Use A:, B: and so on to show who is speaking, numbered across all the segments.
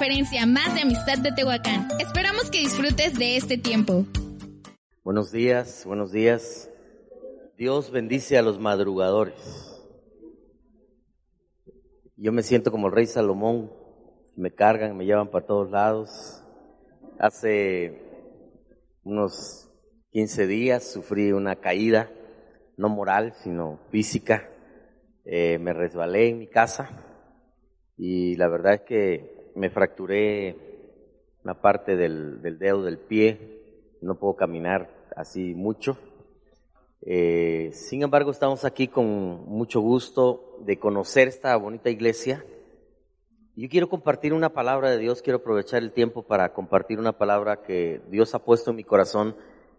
A: Conferencia más de Amistad de Tehuacán. Esperamos que disfrutes de este tiempo.
B: Buenos días, buenos días. Dios bendice a los madrugadores. Yo me siento como el rey Salomón. Me cargan, me llevan para todos lados. Hace unos 15 días sufrí una caída, no moral, sino física. Eh, me resbalé en mi casa y la verdad es que me fracturé una parte del, del dedo del pie. No puedo caminar así mucho. Eh, sin embargo, estamos aquí con mucho gusto de conocer esta bonita iglesia. Yo quiero compartir una palabra de Dios, quiero aprovechar el tiempo para compartir una palabra que Dios ha puesto en mi corazón.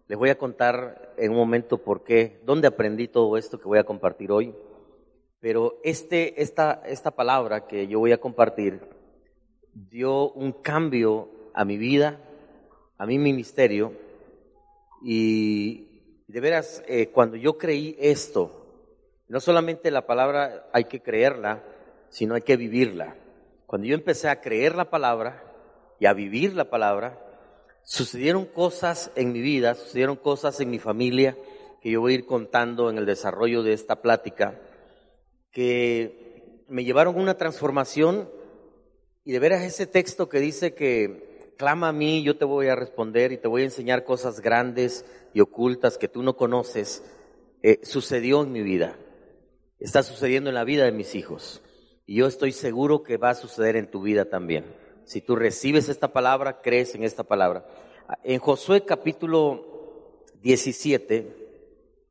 B: Les voy a contar en un momento por qué, dónde aprendí todo esto que voy a compartir hoy. Pero este, esta, esta palabra que yo voy a compartir dio un cambio a mi vida, a mi ministerio, y de veras, eh, cuando yo creí esto, no solamente la palabra hay que creerla, sino hay que vivirla. Cuando yo empecé a creer la palabra y a vivir la palabra, sucedieron cosas en mi vida, sucedieron cosas en mi familia, que yo voy a ir contando en el desarrollo de esta plática, que me llevaron a una transformación y de veras ese texto que dice que clama a mí, yo te voy a responder y te voy a enseñar cosas grandes y ocultas que tú no conoces, eh, sucedió en mi vida, está sucediendo en la vida de mis hijos y yo estoy seguro que va a suceder en tu vida también. Si tú recibes esta palabra, crees en esta palabra. En Josué capítulo 17,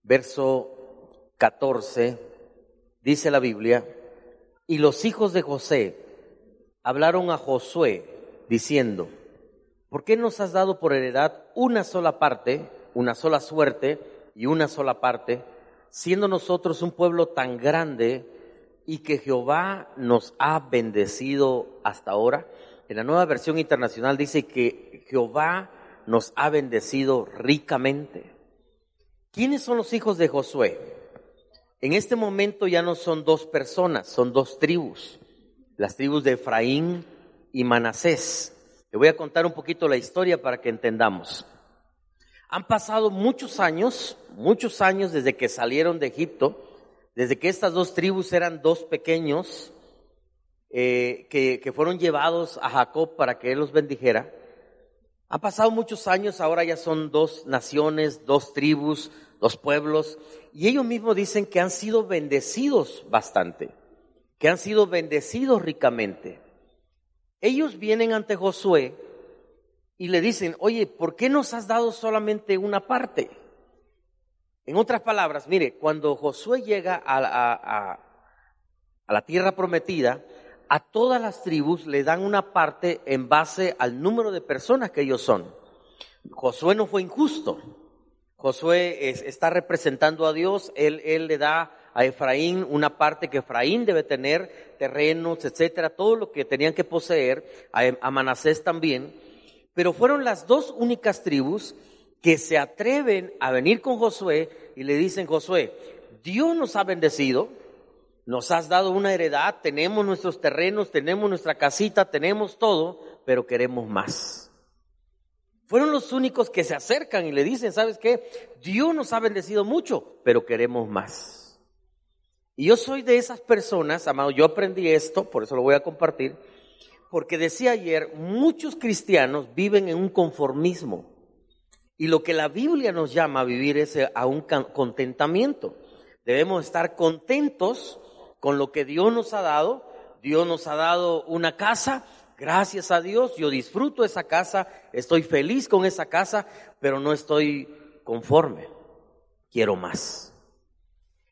B: verso 14, dice la Biblia, y los hijos de José hablaron a Josué diciendo, ¿por qué nos has dado por heredad una sola parte, una sola suerte y una sola parte, siendo nosotros un pueblo tan grande y que Jehová nos ha bendecido hasta ahora? En la nueva versión internacional dice que Jehová nos ha bendecido ricamente. ¿Quiénes son los hijos de Josué? En este momento ya no son dos personas, son dos tribus, las tribus de Efraín y Manasés. Le voy a contar un poquito la historia para que entendamos. Han pasado muchos años, muchos años desde que salieron de Egipto, desde que estas dos tribus eran dos pequeños eh, que, que fueron llevados a Jacob para que él los bendijera. Han pasado muchos años, ahora ya son dos naciones, dos tribus, dos pueblos, y ellos mismos dicen que han sido bendecidos bastante, que han sido bendecidos ricamente. Ellos vienen ante Josué y le dicen, oye, ¿por qué nos has dado solamente una parte? En otras palabras, mire, cuando Josué llega a, la tierra prometida, a todas las tribus le dan una parte en base al número de personas que ellos son. Josué no fue injusto. Josué es, está representando a Dios, él le da a Efraín una parte que Efraín debe tener, terrenos, etcétera, todo lo que tenían que poseer, a, a Manasés también. Pero fueron las dos únicas tribus que se atreven a venir con Josué y le dicen, Josué, Dios nos ha bendecido, nos has dado una heredad, tenemos nuestros terrenos, tenemos nuestra casita, tenemos todo, pero queremos más. Fueron los únicos que se acercan y le dicen, ¿sabes qué? Dios nos ha bendecido mucho, pero queremos más. Y yo soy de esas personas, amado, yo aprendí esto, por eso lo voy a compartir, porque decía ayer, muchos cristianos viven en un conformismo. Y lo que la Biblia nos llama a vivir es a un contentamiento. Debemos estar contentos con lo que Dios nos ha dado. Dios nos ha dado una casa, gracias a Dios, yo disfruto esa casa, estoy feliz con esa casa, pero no estoy conforme. Quiero más.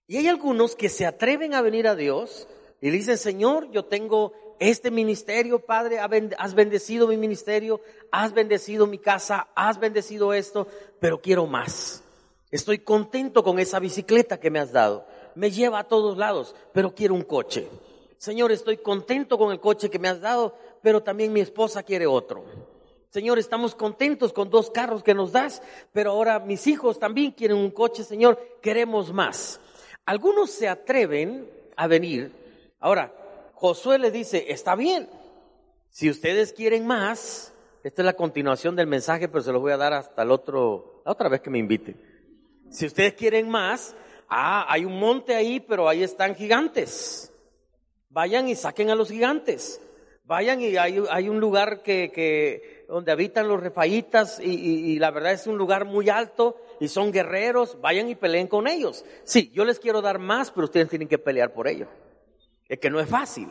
B: Y hay algunos que se atreven a venir a Dios Y dicen, Señor, yo tengo este ministerio, Padre, has bendecido mi ministerio, has bendecido mi casa, has bendecido esto, pero quiero más. Estoy contento con esa bicicleta que me has dado. Me lleva a todos lados, pero quiero un coche. Señor, estoy contento con el coche que me has dado, pero también mi esposa quiere otro. Señor, estamos contentos con dos carros que nos das, pero ahora mis hijos también quieren un coche, Señor, queremos más. Algunos se atreven a venir. Ahora, Josué le dice, está bien, si ustedes quieren más, esta es la continuación del mensaje, pero se los voy a dar hasta el otro, la otra vez que me inviten. Si ustedes quieren más, ah, hay un monte ahí, pero ahí están gigantes. Vayan y saquen a los gigantes. Vayan y hay, hay un lugar que, que, donde habitan los refaítas y, y- y la verdad es un lugar muy alto y son guerreros. Vayan y peleen con ellos. Sí, yo les quiero dar más, pero ustedes tienen que pelear por ello. Es que no es fácil.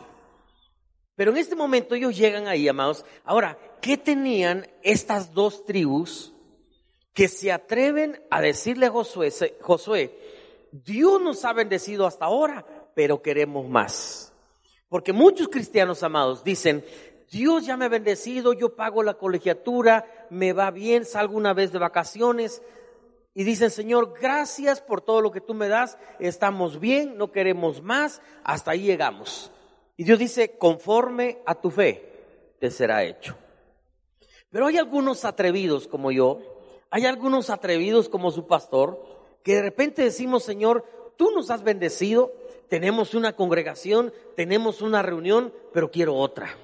B: Pero en este momento ellos llegan ahí, amados. Ahora, ¿qué tenían estas dos tribus que se atreven a decirle a Josué, Josué, Dios nos ha bendecido hasta ahora, pero queremos más? Porque muchos cristianos amados dicen, Dios ya me ha bendecido, yo pago la colegiatura, me va bien, salgo una vez de vacaciones. Y dicen, Señor, gracias por todo lo que tú me das, estamos bien, no queremos más, hasta ahí llegamos. Y Dios dice, conforme a tu fe, te será hecho. Pero hay algunos atrevidos como yo, hay algunos atrevidos como su pastor, que de repente decimos, Señor, tú nos has bendecido, tenemos una congregación, tenemos una reunión, pero quiero otra.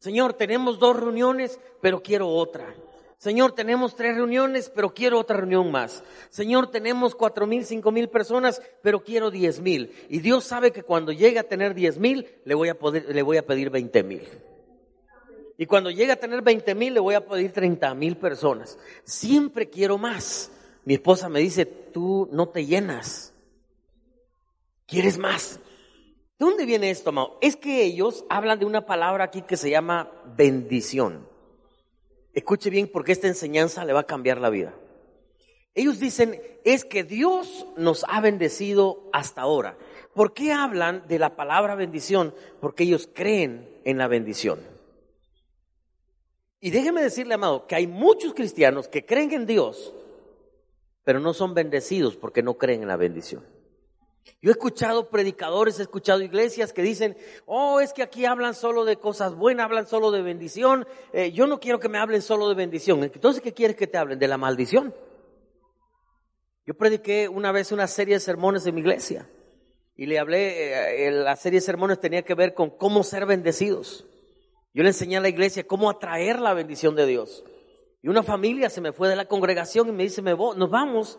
B: Señor, tenemos dos reuniones, pero quiero otra. Señor, tenemos tres reuniones, pero quiero otra reunión más. Señor, tenemos cuatro mil, cinco mil personas, pero quiero diez mil. Y Dios sabe que cuando llegue a tener diez mil, le voy a poder, le voy a pedir veinte mil. Y cuando llegue a tener 20 mil, le voy a pedir 30 mil personas. Siempre quiero más. Mi esposa me dice, tú no te llenas. ¿Quieres más? ¿De dónde viene esto, amado? Es que ellos hablan de una palabra aquí que se llama bendición. Escuche bien porque esta enseñanza le va a cambiar la vida. Ellos dicen, es que Dios nos ha bendecido hasta ahora. ¿Por qué hablan de la palabra bendición? Porque ellos creen en la bendición. Y déjeme decirle, amado, que hay muchos cristianos que creen en Dios, pero no son bendecidos porque no creen en la bendición. Yo he escuchado predicadores, he escuchado iglesias que dicen, oh, es que aquí hablan solo de cosas buenas, hablan solo de bendición. Eh, yo no quiero que me hablen solo de bendición. Entonces, ¿qué quieres que te hablen? De la maldición. Yo prediqué una vez una serie de sermones en mi iglesia y le hablé, eh, la serie de sermones tenía que ver con cómo ser bendecidos. Yo le enseñé a la iglesia cómo atraer la bendición de Dios. Y una familia se me fue de la congregación y me dice, me nos vamos,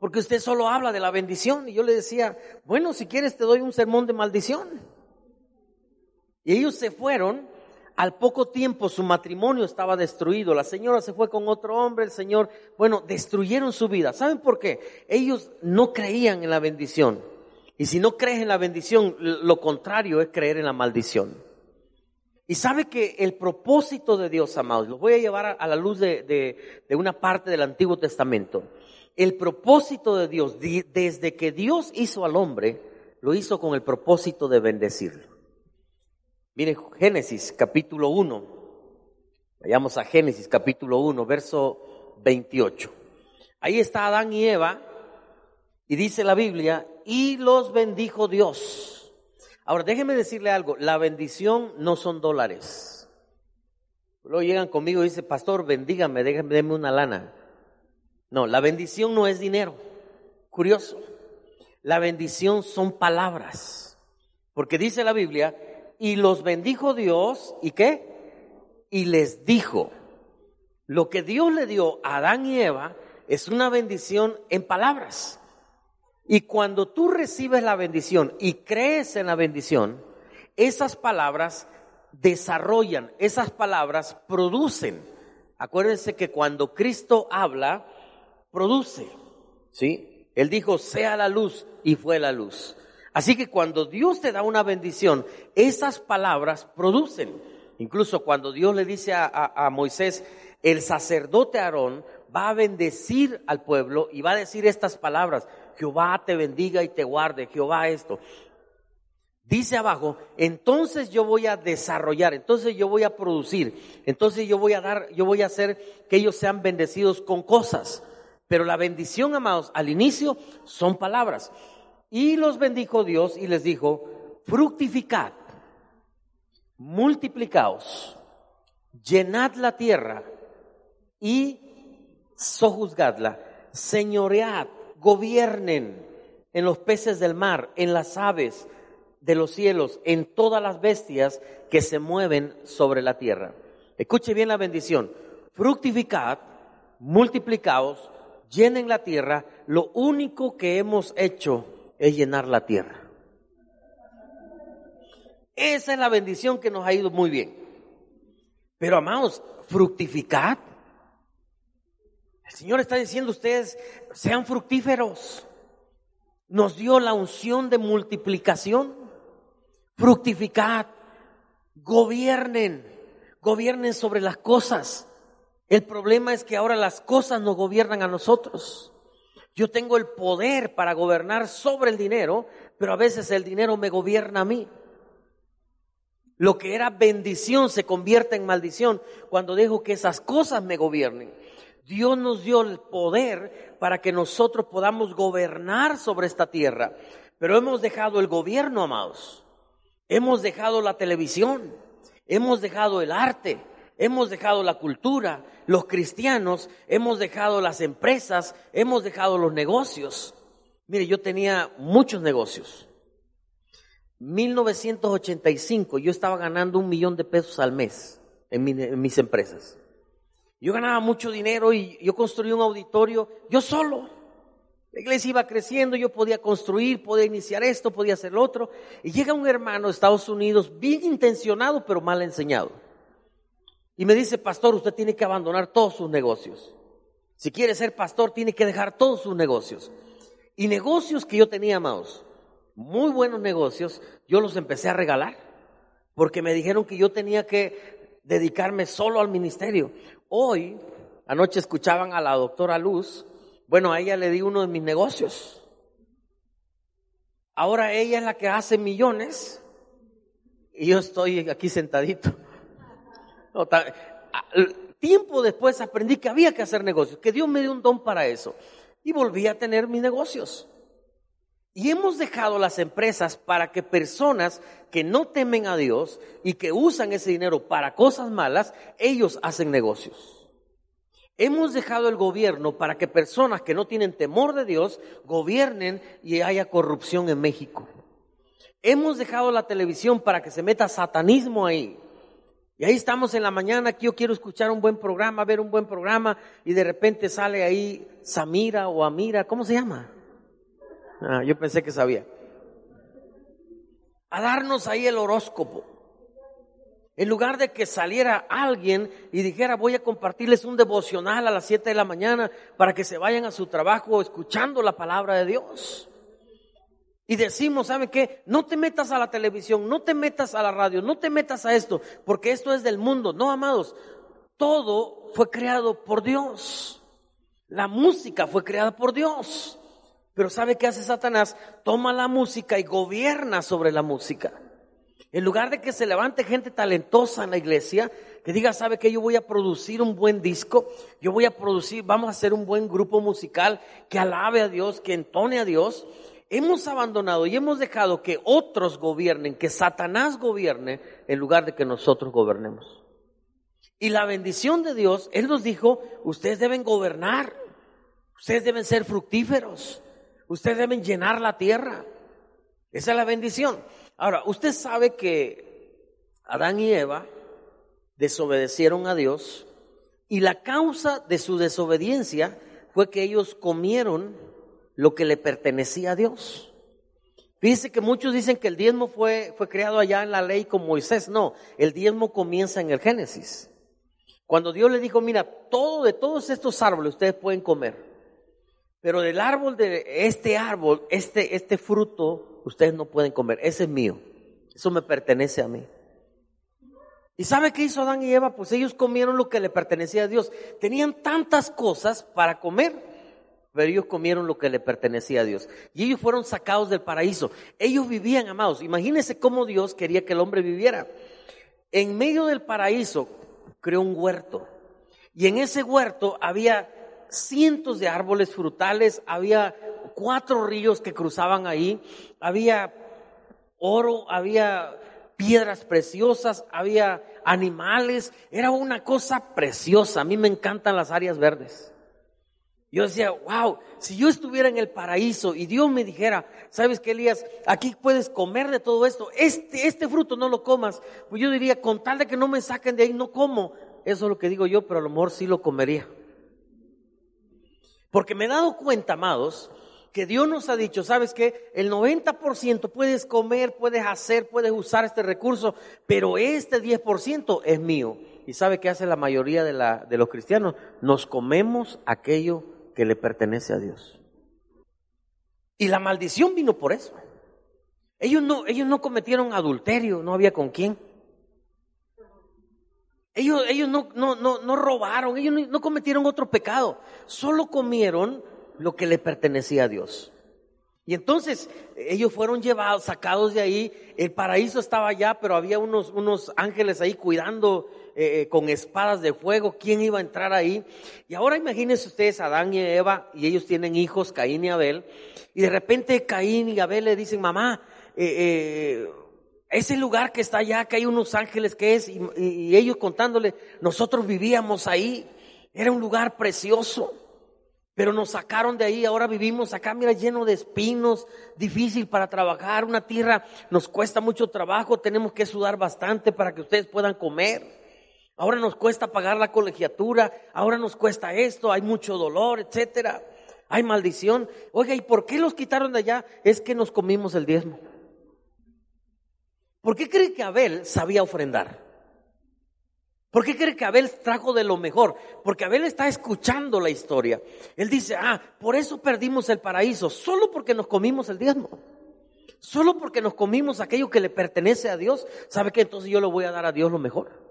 B: porque usted solo habla de la bendición. Y yo le decía, bueno, si quieres te doy un sermón de maldición. Y ellos se fueron, al poco tiempo su matrimonio estaba destruido, la señora se fue con otro hombre, el señor, bueno, destruyeron su vida. ¿Saben por qué? Ellos no creían en la bendición. Y si no crees en la bendición, lo contrario es creer en la maldición. Y sabe que el propósito de Dios, amados, los voy a llevar a, la luz de, de, de, una parte del Antiguo Testamento. El propósito de Dios, di, desde que Dios hizo al hombre, lo hizo con el propósito de bendecirlo. Miren, Génesis capítulo 1. Vayamos a Génesis capítulo 1, verso 28. Ahí está Adán y Eva, y dice la Biblia, y los bendijo Dios. Ahora, déjeme decirle algo, la bendición no son dólares. Luego llegan conmigo y dicen, pastor, bendígame, déjame, déme una lana. No, la bendición no es dinero. Curioso. La bendición son palabras. Porque dice la Biblia, y los bendijo Dios, ¿y qué? Y les dijo, lo que Dios le dio a Adán y Eva es una bendición en palabras. Y cuando tú recibes la bendición y crees en la bendición, esas palabras desarrollan, esas palabras producen. Acuérdense que cuando Cristo habla, produce. ¿Sí? Él dijo, sea la luz y fue la luz. Así que cuando Dios te da una bendición, esas palabras producen. Incluso cuando Dios le dice a, a, a Moisés, el sacerdote Aarón va a bendecir al pueblo y va a decir estas palabras. Jehová te bendiga y te guarde, Jehová esto. Dice abajo, entonces yo voy a desarrollar, entonces yo voy a producir, entonces yo voy a dar, yo voy a hacer que ellos sean bendecidos con cosas. Pero la bendición, amados, al inicio son palabras. Y los bendijo Dios y les dijo, fructificad, multiplicaos, llenad la tierra y sojuzgadla, señoread, gobiernen en los peces del mar, en las aves de los cielos, en todas las bestias que se mueven sobre la tierra. Escuche bien la bendición. Fructificad, multiplicaos, llenen la tierra. Lo único que hemos hecho es llenar la tierra. Esa es la bendición que nos ha ido muy bien. Pero amados, fructificad. El Señor está diciendo ustedes, sean fructíferos. Nos dio la unción de multiplicación. Fructificad. Gobiernen. Gobiernen sobre las cosas. El problema es que ahora las cosas nos gobiernan a nosotros. Yo tengo el poder para gobernar sobre el dinero, pero a veces el dinero me gobierna a mí. Lo que era bendición se convierte en maldición cuando dejo que esas cosas me gobiernen. Dios nos dio el poder para que nosotros podamos gobernar sobre esta tierra, pero hemos dejado el gobierno, amados. Hemos dejado la televisión, hemos dejado el arte, hemos dejado la cultura, los cristianos, hemos dejado las empresas, hemos dejado los negocios. Mire, yo tenía muchos negocios. 1985 yo estaba ganando un millón de pesos al mes en, mis empresas. Yo ganaba mucho dinero y yo construí un auditorio yo solo. La iglesia iba creciendo, yo podía construir, podía iniciar esto, podía hacer lo otro. Y llega un hermano de Estados Unidos bien intencionado, pero mal enseñado. Y me dice, pastor, usted tiene que abandonar todos sus negocios. Si quiere ser pastor, tiene que dejar todos sus negocios. Y negocios que yo tenía, amados, muy buenos negocios, yo los empecé a regalar, porque me dijeron que yo tenía que dedicarme solo al ministerio. Hoy, anoche escuchaban a la doctora Luz, bueno, a ella le di uno de mis negocios. Ahora ella es la que hace millones y yo estoy aquí sentadito. Tiempo después aprendí que había que hacer negocios, que Dios me dio un don para eso. Y volví a tener mis negocios. Y hemos dejado las empresas para que personas que no temen a Dios y que usan ese dinero para cosas malas, ellos hacen negocios. Hemos dejado el gobierno para que personas que no tienen temor de Dios gobiernen y haya corrupción en México. Hemos dejado la televisión para que se meta satanismo ahí. Y ahí estamos en la mañana, que yo quiero escuchar un buen programa, ver un buen programa, y de repente sale ahí Samira o Amira, ¿cómo se llama? Ah, yo pensé que sabía. A darnos ahí el horóscopo. En lugar de que saliera alguien y dijera, voy a compartirles un devocional a las 7 de la mañana para que se vayan a su trabajo escuchando la palabra de Dios. Y decimos, ¿sabe qué? No te metas a la televisión, no te metas a la radio, no te metas a esto, porque esto es del mundo. No, amados, todo fue creado por Dios. La música fue creada por Dios. Pero ¿sabe qué hace Satanás? Toma la música y gobierna sobre la música. En lugar de que se levante gente talentosa en la iglesia, que diga, ¿sabe qué? Yo voy a producir un buen disco, yo voy a producir, vamos a hacer un buen grupo musical que alabe a Dios, que entone a Dios. Hemos abandonado y hemos dejado que otros gobiernen, que Satanás gobierne, en lugar de que nosotros gobernemos. Y la bendición de Dios, Él nos dijo, ustedes deben gobernar, ustedes deben ser fructíferos. Ustedes deben llenar la tierra. Esa es la bendición. Ahora, usted sabe que Adán y Eva desobedecieron a Dios y la causa de su desobediencia fue que ellos comieron lo que le pertenecía a Dios. Fíjese que muchos dicen que el diezmo fue, fue creado allá en la ley con Moisés. No, el diezmo comienza en el Génesis. Cuando Dios le dijo, mira, todo de todos estos árboles ustedes pueden comer. Pero del árbol de este árbol, este, este fruto, ustedes no pueden comer. Ese es mío. Eso me pertenece a mí. ¿Y sabe qué hizo Adán y Eva? Pues ellos comieron lo que le pertenecía a Dios. Tenían tantas cosas para comer pero ellos comieron lo que le pertenecía a Dios. Y ellos fueron sacados del paraíso. Ellos vivían, amados. Imagínense cómo Dios quería que el hombre viviera. En medio del paraíso creó un huerto. Y en ese huerto había cientos de árboles frutales, había cuatro ríos que cruzaban ahí, había oro, había piedras preciosas, había animales, era una cosa preciosa. A mí me encantan las áreas verdes. Yo decía, wow, si yo estuviera en el paraíso y Dios me dijera, sabes que Elías, aquí puedes comer de todo esto, este, este fruto no lo comas, pues yo diría, con tal de que no me saquen de ahí, no como. Eso es lo que digo yo, pero a lo mejor sí lo comería. Porque me he dado cuenta, amados, que Dios nos ha dicho, ¿sabes qué? El 90% puedes comer, puedes hacer, puedes usar este recurso, pero este 10% es mío. ¿Y sabe qué hace la mayoría de, de los cristianos? Nos comemos aquello que le pertenece a Dios. Y la maldición vino por eso. Ellos no, ellos no cometieron adulterio, no había con quién. Ellos, ellos no, no, no, no robaron, ellos no, cometieron otro pecado, solo comieron lo que le pertenecía a Dios. Y entonces ellos fueron llevados, sacados de ahí, el paraíso estaba allá, pero había unos, unos ángeles ahí cuidando eh, eh, con espadas de fuego, quién iba a entrar ahí. Y ahora imagínense ustedes Adán y Eva, y ellos tienen hijos, Caín y Abel, y de repente Caín y Abel le dicen, mamá, eh, ese lugar que está allá, que hay unos ángeles que es, y, y ellos contándole, nosotros vivíamos ahí, era un lugar precioso. Pero nos sacaron de ahí, ahora vivimos acá, mira, lleno de espinos, difícil para trabajar, una tierra nos cuesta mucho trabajo, tenemos que sudar bastante para que ustedes puedan comer. Ahora nos cuesta pagar la colegiatura, ahora nos cuesta esto, hay mucho dolor, etcétera. Hay maldición. Oiga, ¿y por qué los quitaron de allá? Es que nos comimos el diezmo. ¿Por qué cree que Abel sabía ofrendar? ¿Por qué cree que Abel trajo de lo mejor? Porque Abel está escuchando la historia. Él dice, ah, por eso perdimos el paraíso, solo porque nos comimos el diezmo. Solo porque nos comimos aquello que le pertenece a Dios. ¿Sabe que entonces yo le voy a dar a Dios lo mejor?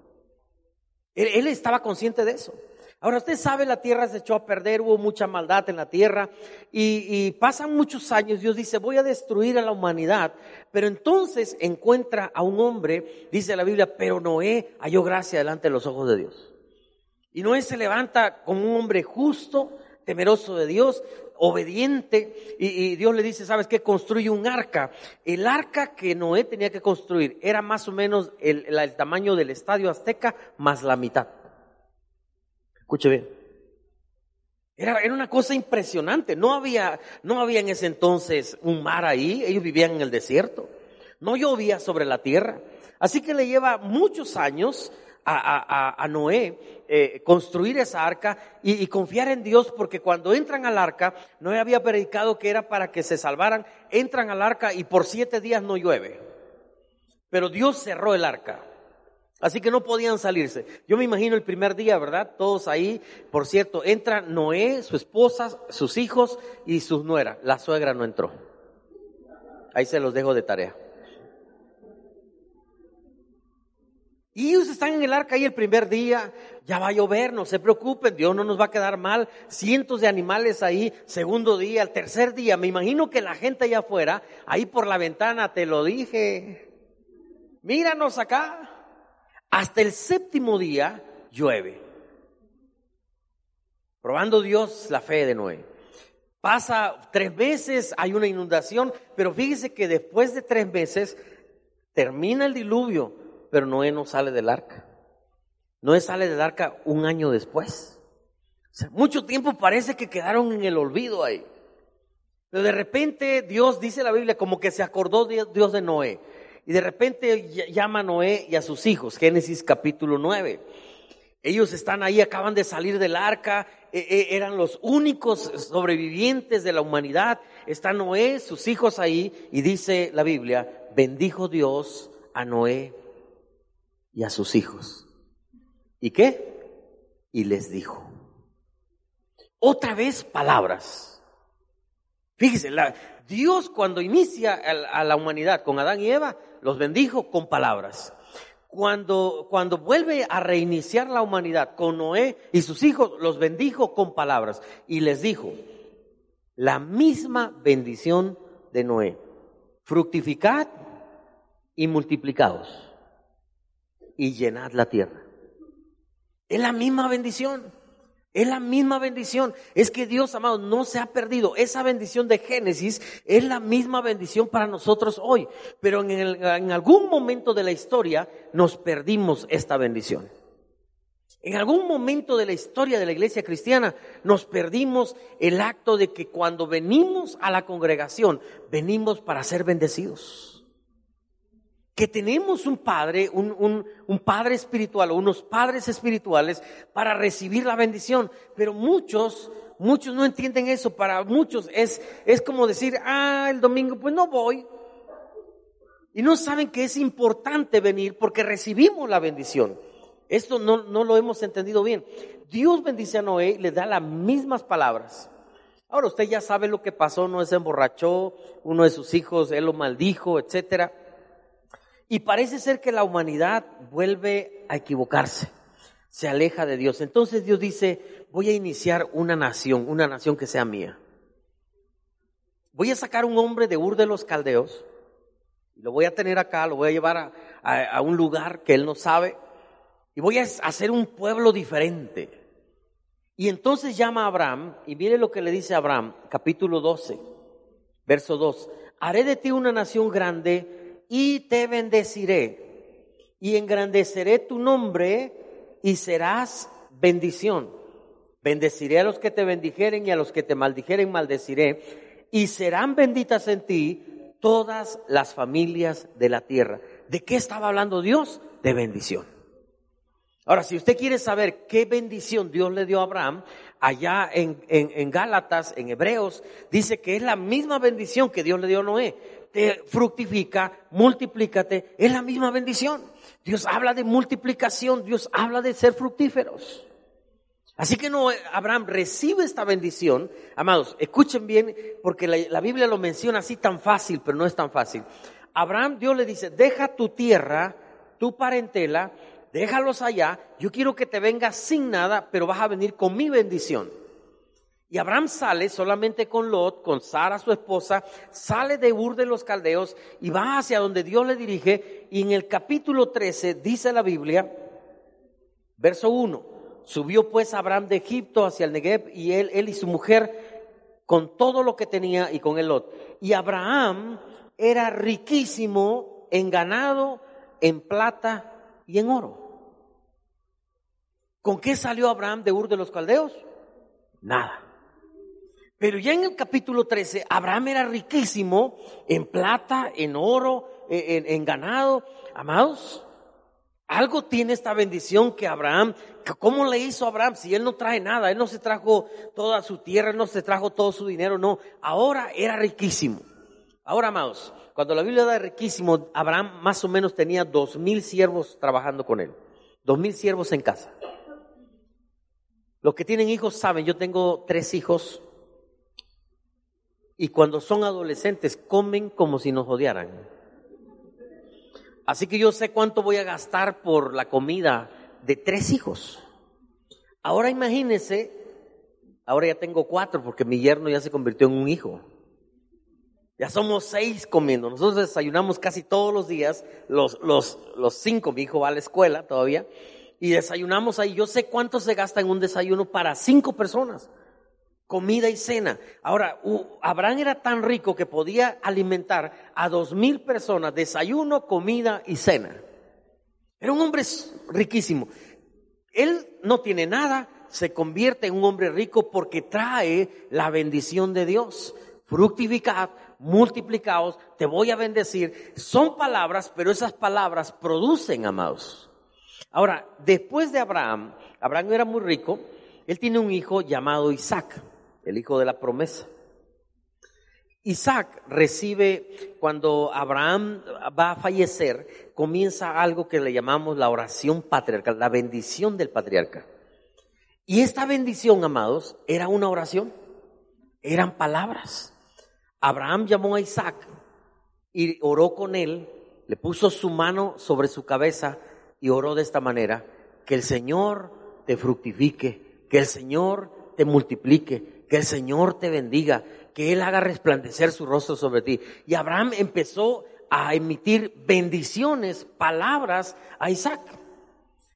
B: Él, estaba consciente de eso. Ahora usted sabe, la tierra se echó a perder, hubo mucha maldad en la tierra y, y, pasan muchos años, Dios dice, voy a destruir a la humanidad, pero entonces encuentra a un hombre, dice la Biblia, pero Noé halló gracia delante de los ojos de Dios. Y Noé se levanta como un hombre justo, temeroso de Dios, obediente, y, Dios le dice, ¿sabes qué? Construye un arca. El arca que Noé tenía que construir era más o menos el, tamaño del estadio azteca más la mitad. Escuche bien. Era, era, una cosa impresionante. No había, no había en ese entonces un mar ahí. Ellos vivían en el desierto. No llovía sobre la tierra. Así que le lleva muchos años a, Noé eh, construir esa arca y, confiar en Dios, porque cuando entran al arca, Noé había predicado que era para que se salvaran, entran al arca y por siete días no llueve. Pero Dios cerró el arca. Así que no podían salirse. Yo me imagino el primer día, ¿verdad? Todos ahí. Por cierto, entra Noé, su esposa, sus hijos y sus nueras. La suegra no entró. Ahí se los dejo de tarea. Y ellos están en el arca ahí el primer día, ya va a llover, no se preocupen, Dios no nos va a quedar mal. Cientos de animales ahí, segundo día, el tercer día, me imagino que la gente allá afuera, ahí por la ventana, te lo dije, míranos acá. Hasta el séptimo día llueve. Probando Dios la fe de Noé. Pasa tres meses, hay una inundación, pero fíjese que después de tres meses termina el diluvio pero Noé no sale del arca. Noé sale del arca un año después. O sea, mucho tiempo parece que quedaron en el olvido ahí. Pero de repente Dios, dice la Biblia, como que se acordó Dios de Noé. Y de repente llama a Noé y a sus hijos, Génesis capítulo 9. Ellos están ahí, acaban de salir del arca, e, e, eran los únicos sobrevivientes de la humanidad. Está Noé, sus hijos ahí, y dice la Biblia, bendijo Dios a Noé y a sus hijos. ¿Y qué? Y les dijo. Otra vez palabras. Fíjese, Dios cuando inicia a, la humanidad con Adán y Eva, los bendijo con palabras. Cuando, cuando vuelve a reiniciar la humanidad con Noé y sus hijos, los bendijo con palabras. Y les dijo, la misma bendición de Noé. Fructificad y multiplicados y llenad la tierra. Es la misma bendición. Es la misma bendición. Es que Dios, amado, no se ha perdido. Esa bendición de Génesis es la misma bendición para nosotros hoy. Pero en, en algún momento de la historia nos perdimos esta bendición. En algún momento de la historia de la iglesia cristiana nos perdimos el acto de que cuando venimos a la congregación, venimos para ser bendecidos que tenemos un padre, un, padre espiritual o unos padres espirituales para recibir la bendición. Pero muchos, muchos no entienden eso. Para muchos es, es como decir, ah, el domingo, pues no voy. Y no saben que es importante venir porque recibimos la bendición. Esto no, no lo hemos entendido bien. Dios bendice a Noé y le da las mismas palabras. Ahora usted ya sabe lo que pasó, no se emborrachó, uno de sus hijos, él lo maldijo, etcétera. Y parece ser que la humanidad vuelve a equivocarse, se aleja de Dios. Entonces Dios dice, voy a iniciar una nación, una nación que sea mía. Voy a sacar un hombre de Ur de los Caldeos, lo voy a tener acá, lo voy a llevar a, un lugar que él no sabe, y voy a hacer un pueblo diferente. Y entonces llama a Abraham, y mire lo que le dice a Abraham, capítulo 12, verso 2. Haré de ti una nación grande y te bendeciré, y engrandeceré tu nombre y serás bendición. Bendeciré a los que te bendijeren y a los que te maldijeren maldeciré, y serán benditas en ti todas las familias de la tierra. ¿De qué estaba hablando Dios? De bendición. Ahora, si usted quiere saber qué bendición Dios le dio a Abraham, allá en, en- Gálatas, en Hebreos, dice que es la misma bendición que Dios le dio a Noé. Te fructifica, multiplícate, es la misma bendición. Dios habla de multiplicación, Dios habla de ser fructíferos. Así que no, Abraham recibe esta bendición. Amados, escuchen bien, porque la, la Biblia lo menciona así tan fácil, pero no es tan fácil. Abraham, Dios le dice, deja tu tierra, tu parentela, déjalos allá, yo quiero que te vengas sin nada, pero vas a venir con mi bendición. Y Abraham sale solamente con Lot, con Sara su esposa, sale de Ur de los Caldeos y va hacia donde Dios le dirige. Y en el capítulo 13 dice la Biblia, verso 1, subió pues Abraham de Egipto hacia el Negev y él, él y su mujer con todo lo que tenía y con el Lot. Y Abraham era riquísimo en ganado, en plata y en oro. ¿Con qué salió Abraham de Ur de los Caldeos? Nada. Pero ya en el capítulo 13, Abraham era riquísimo en plata, en oro, en, en ganado. Amados, algo tiene esta bendición que Abraham, ¿cómo le hizo Abraham si él no trae nada? Él no se trajo toda su tierra, él no se trajo todo su dinero, no. Ahora era riquísimo. Ahora, amados, cuando la Biblia da riquísimo, Abraham más o menos tenía dos mil siervos trabajando con él. Dos mil siervos en casa. Los que tienen hijos saben, yo tengo tres hijos y cuando son adolescentes comen como si nos odiaran. Así que yo sé cuánto voy a gastar por la comida de tres hijos. Ahora imagínense, ahora ya tengo cuatro porque mi yerno ya se convirtió en un hijo. Ya somos seis comiendo. Nosotros desayunamos casi todos los días, los, los, los cinco, mi hijo va a la escuela todavía, y desayunamos ahí. Yo sé cuánto se gasta en un desayuno para cinco personas comida y cena. Ahora, Abraham era tan rico que podía alimentar a dos mil personas, desayuno, comida y cena. Era un hombre riquísimo. Él no tiene nada, se convierte en un hombre rico porque trae la bendición de Dios. Fructificad, multiplicaos, te voy a bendecir. Son palabras, pero esas palabras producen, amados. Ahora, después de Abraham, Abraham era muy rico, él tiene un hijo llamado Isaac, el hijo de la promesa. Isaac recibe, cuando Abraham va a fallecer, comienza algo que le llamamos la oración patriarcal, la bendición del patriarca. Y esta bendición, amados, era una oración, eran palabras. Abraham llamó a Isaac y oró con él, le puso su mano sobre su cabeza y oró de esta manera, que el Señor te fructifique, que el Señor te multiplique, que el Señor te bendiga, que Él haga resplandecer su rostro sobre ti. Y Abraham empezó a emitir bendiciones, palabras a Isaac.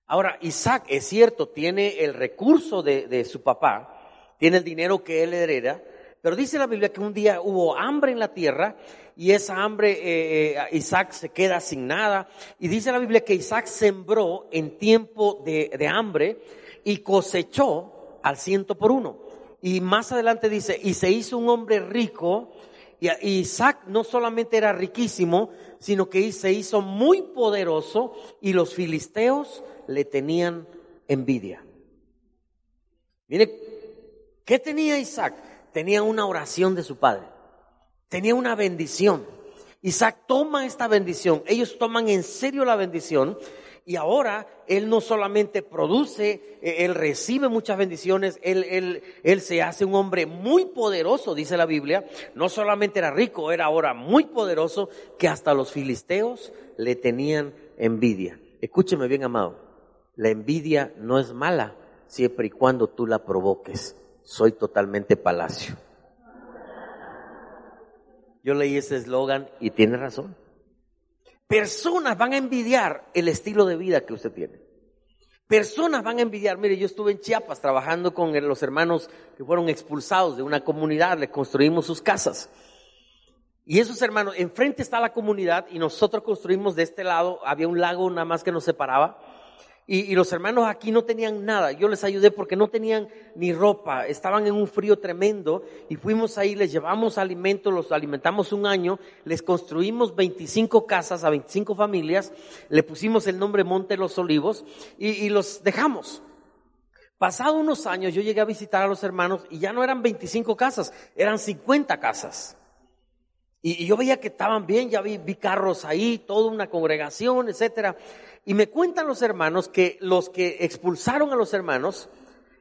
B: Ahora, Isaac, es cierto, tiene el recurso de, de su papá, tiene el dinero que él hereda, pero dice la Biblia que un día hubo hambre en la tierra y esa hambre eh, eh, Isaac se queda sin nada. Y dice la Biblia que Isaac sembró en tiempo de, de hambre y cosechó al ciento por uno. Y más adelante dice, y se hizo un hombre rico. Y Isaac no solamente era riquísimo, sino que se hizo muy poderoso y los filisteos le tenían envidia. Mire, ¿qué tenía Isaac? Tenía una oración de su padre. Tenía una bendición. Isaac toma esta bendición. Ellos toman en serio la bendición. Y ahora él no solamente produce, eh, él recibe muchas bendiciones, él, él, él se hace un hombre muy poderoso, dice la Biblia. No solamente era rico, era ahora muy poderoso, que hasta los filisteos le tenían envidia. Escúcheme bien, amado. La envidia no es mala siempre y cuando tú la provoques. Soy totalmente palacio. Yo leí ese eslogan y tiene razón. Personas van a envidiar el estilo de vida que usted tiene. Personas van a envidiar. Mire, yo estuve en Chiapas trabajando con los hermanos que fueron expulsados de una comunidad, les construimos sus casas. Y esos hermanos, enfrente está la comunidad y nosotros construimos de este lado, había un lago nada más que nos separaba. Y, los hermanos aquí no tenían nada. Yo les ayudé porque no tenían ni ropa. Estaban en un frío tremendo y fuimos ahí, les llevamos alimentos, los alimentamos un año, les construimos 25 casas a 25 familias, le pusimos el nombre Monte Los Olivos y, los dejamos. Pasado unos años yo llegué a visitar a los hermanos y ya no eran 25 casas, eran 50 casas. Y, y yo veía que estaban bien, ya vi, vi carros ahí, toda una congregación, etcétera. Y me cuentan los hermanos que los que expulsaron a los hermanos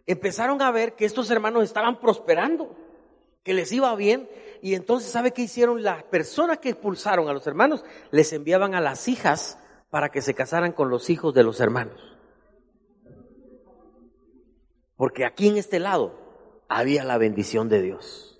B: empezaron a ver que estos hermanos estaban prosperando, que les iba bien. Y entonces, ¿sabe qué hicieron? Las personas que expulsaron a los hermanos les enviaban a las hijas para que se casaran con los hijos de los hermanos. Porque aquí en este lado había la bendición de Dios.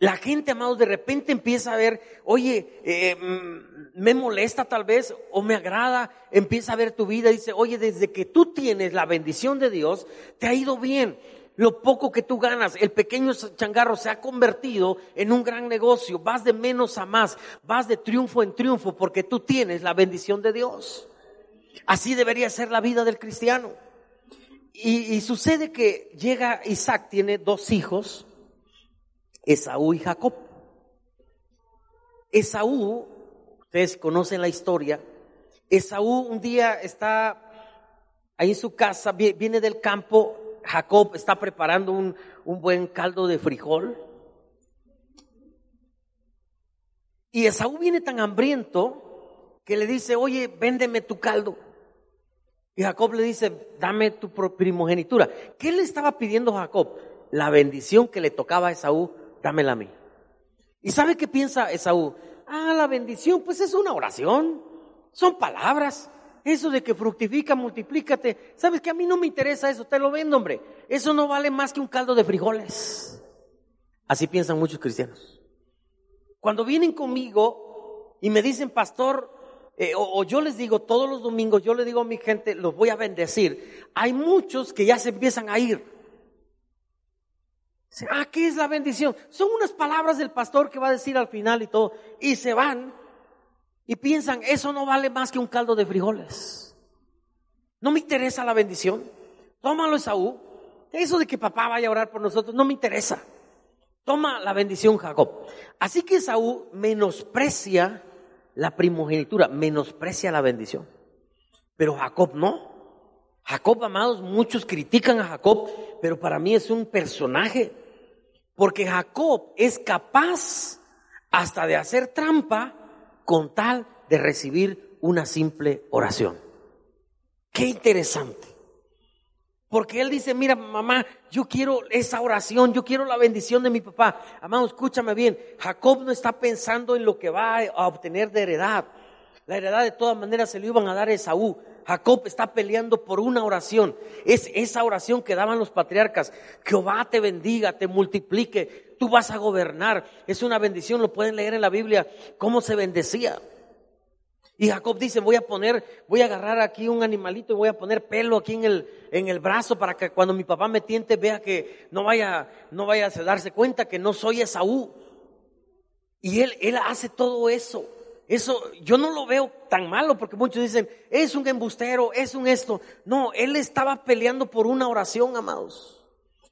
B: La gente, amados, de repente empieza a ver, oye, eh, mm, me molesta tal vez o me agrada, empieza a ver tu vida y dice, oye, desde que tú tienes la bendición de Dios, te ha ido bien. Lo poco que tú ganas, el pequeño changarro se ha convertido en un gran negocio, vas de menos a más, vas de triunfo en triunfo porque tú tienes la bendición de Dios. Así debería ser la vida del cristiano. Y sucede que llega Isaac, tiene dos hijos, Esaú y Jacob. Esaú, ustedes conocen la historia, Esaú un día está ahí en su casa, vi- viene del campo, Jacob está preparando un, buen caldo de frijol. Y Esaú viene tan hambriento que le dice, oye, véndeme tu caldo. Y Jacob le dice, dame tu primogenitura. ¿Qué le estaba pidiendo Jacob? La bendición que le tocaba a Esaú, dámela a mí. ¿Y sabe qué piensa Esaú? Ah, la bendición, pues es una oración. Son palabras. Eso de que fructifica, multiplícate. ¿Sabes que a mí no me interesa eso? Te lo vendo, hombre. Eso no vale más que un caldo de frijoles. Así piensan muchos cristianos. Cuando vienen conmigo y me dicen, pastor, eh, o, o yo les digo todos los domingos, yo le digo a mi gente, los voy a bendecir. Hay muchos que ya se empiezan a ir. Ah, ¿qué es la bendición? Son unas palabras del pastor que va a decir al final y todo. Y se van y piensan, eso no vale más que un caldo de frijoles. No me interesa la bendición. Tómalo, Esaú. Eso de que papá vaya a orar por nosotros, no me interesa. Toma la bendición, Jacob. Así que Esaú menosprecia la primogenitura, menosprecia la bendición. Pero Jacob no. Jacob, amados, muchos critican a Jacob, pero para mí es un personaje. Porque Jacob es capaz hasta de hacer trampa con tal de recibir una simple oración. Qué interesante. Porque él dice, mira mamá, yo quiero esa oración, yo quiero la bendición de mi papá. Amado, escúchame bien, Jacob no está pensando en lo que va a obtener de heredad. La heredad de todas maneras se lo iban a dar a Esaú. Jacob está peleando por una oración. Es esa oración que daban los patriarcas. Jehová te bendiga, te multiplique, tú vas a gobernar. Es una bendición, lo pueden leer en la Biblia, cómo se bendecía. Y Jacob dice, voy a poner, voy a agarrar aquí un animalito y voy a poner pelo aquí en el, en el brazo para que cuando mi papá me tiente vea que no vaya, no vaya a darse cuenta que no soy Esaú. Y él, él hace todo eso. Eso yo no lo veo tan malo porque muchos dicen, es un embustero, es un esto. No, él estaba peleando por una oración, amados.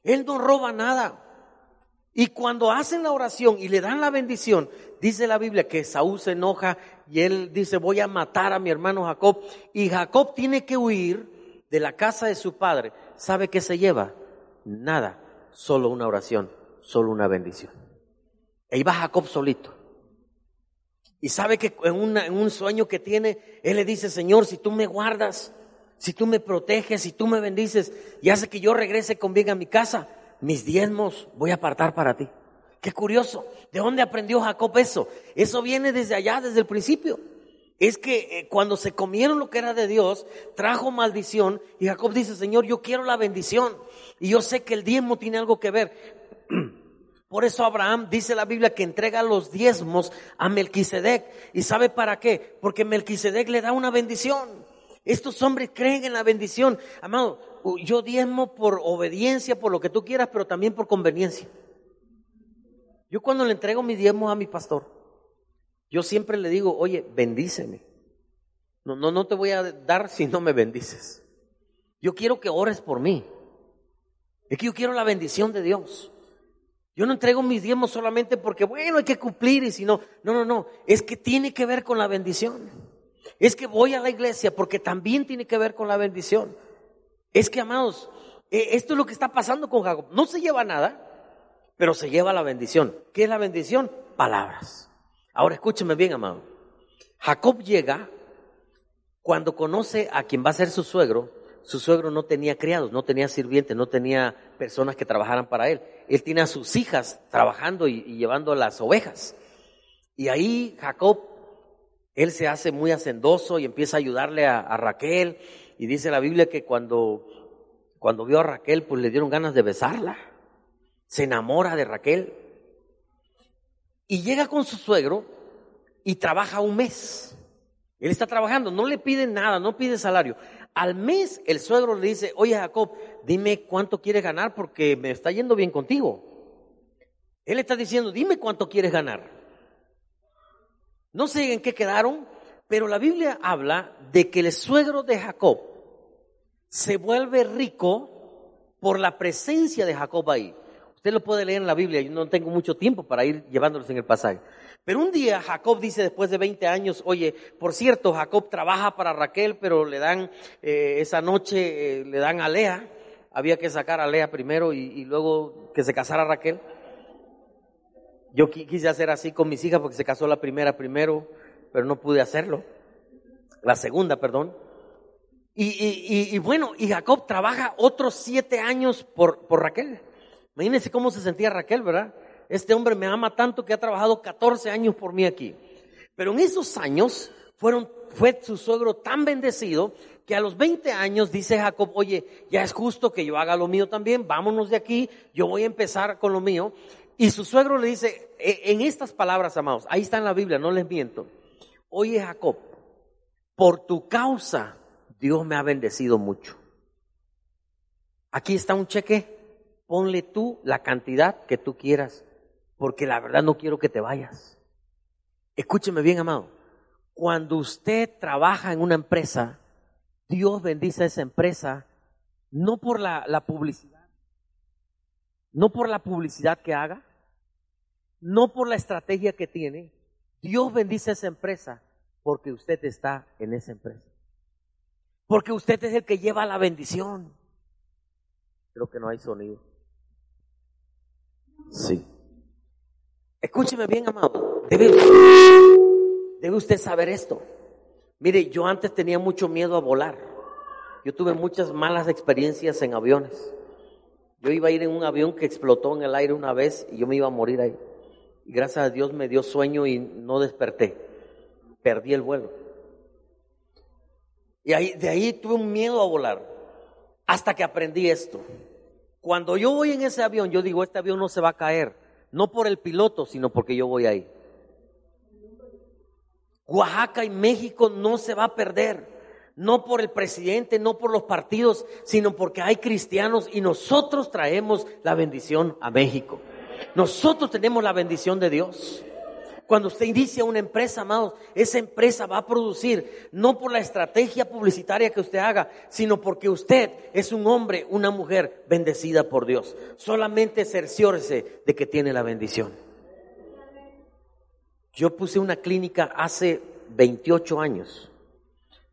B: Él no roba nada. Y cuando hacen la oración y le dan la bendición, dice la Biblia que Saúl se enoja y él dice, voy a matar a mi hermano Jacob. Y Jacob tiene que huir de la casa de su padre. ¿Sabe qué se lleva? Nada, solo una oración, solo una bendición. Ahí va Jacob solito. Y sabe que en, un sueño que tiene, él le dice, Señor, si tú me guardas, si tú me proteges, si tú me bendices y hace que yo regrese con bien a mi casa, mis diezmos voy a apartar para ti. Qué curioso. ¿De dónde aprendió Jacob eso? Eso viene desde allá, desde el principio. Es que eh, cuando se comieron lo que era de Dios, trajo maldición y Jacob dice, Señor, yo quiero la bendición. Y yo sé que el diezmo tiene algo que ver. Por eso Abraham dice la Biblia que entrega los diezmos a Melquisedec. ¿Y sabe para qué? Porque Melquisedec le da una bendición. Estos hombres creen en la bendición. Amado, yo diezmo por obediencia, por lo que tú quieras, pero también por conveniencia. Yo cuando le entrego mis diezmos a mi pastor, yo siempre le digo, oye, bendíceme. No, no, no te voy a dar si no me bendices. Yo quiero que ores por mí. Es que yo quiero la bendición de Dios. Yo no entrego mis diezmos solamente porque, bueno, hay que cumplir y si no, no, no, no, es que tiene que ver con la bendición. Es que voy a la iglesia porque también tiene que ver con la bendición. Es que, amados, eh, esto es lo que está pasando con Jacob. No se lleva nada, pero se lleva la bendición. ¿Qué es la bendición? Palabras. Ahora escúcheme bien, amado. Jacob llega cuando conoce a quien va a ser su suegro. Su suegro no tenía criados, no tenía sirvientes, no tenía personas que trabajaran para él. Él tiene a sus hijas trabajando y, y llevando las ovejas. Y ahí Jacob, él se hace muy hacendoso y empieza a ayudarle a, Raquel y dice la Biblia que cuando, cuando vio a Raquel, pues le dieron ganas de besarla. Se enamora de Raquel. Y llega con su suegro y trabaja un mes. Él está trabajando, no le pide nada, no pide salario. Al mes el suegro le dice, oye Jacob, dime cuánto quieres ganar porque me está yendo bien contigo. Él está diciendo, dime cuánto quieres ganar. No sé en qué quedaron, pero la Biblia habla de que el suegro de Jacob se vuelve rico por la presencia de Jacob ahí. Usted lo puede leer en la Biblia, yo no tengo mucho tiempo para ir llevándolos en el pasaje. Pero un día Jacob dice después de 20 años, oye, por cierto, Jacob trabaja para Raquel, pero le dan, eh, esa noche eh, le dan a Lea, había que sacar a Lea primero y, luego que se casara Raquel. Yo quise hacer así con mis hijas porque se casó la primera primero, pero no pude hacerlo. La segunda, perdón. Y, bueno, y Jacob trabaja otros siete años por, por Raquel. Imagínense cómo se sentía Raquel, ¿verdad? Este hombre me ama tanto que ha trabajado 14 años por mí aquí. Pero en esos años fueron, fue su suegro tan bendecido que a los 20 años dice Jacob, oye, ya es justo que yo haga lo mío también, vámonos de aquí, yo voy a empezar con lo mío. Y su suegro le dice, en estas palabras, amados, ahí está en la Biblia, no les miento. Oye Jacob, por tu causa Dios me ha bendecido mucho. Aquí está un cheque, ponle tú la cantidad que tú quieras, porque la verdad no quiero que te vayas. Escúcheme bien, amado. Cuando usted trabaja en una empresa, Dios bendice a esa empresa no por la, publicidad, no por la publicidad que haga, no por la estrategia que tiene. Dios bendice a esa empresa porque usted está en esa empresa. Porque usted es el que lleva la bendición. Creo que no hay sonido. Sí. Escúcheme bien, amado. Debe, debe usted saber esto. Mire, yo antes tenía mucho miedo a volar. Yo tuve muchas malas experiencias en aviones. Yo iba a ir en un avión que explotó en el aire una vez y yo me iba a morir ahí. Y gracias a Dios me dio sueño y no desperté. Perdí el vuelo. Y ahí, de ahí tuve un miedo a volar, hasta que aprendí esto. Cuando yo voy en ese avión, yo digo, este avión no se va a caer, no por el piloto, sino porque yo voy ahí. Oaxaca y México no se va a perder, no por el presidente, no por los partidos, sino porque hay cristianos y nosotros traemos la bendición a México. Nosotros tenemos la bendición de Dios. Cuando usted inicia una empresa, amados, esa empresa va a producir no por la estrategia publicitaria que usted haga, sino porque usted es un hombre, una mujer bendecida por Dios. Solamente cerciórese de que tiene la bendición. Yo puse una clínica hace 28 años,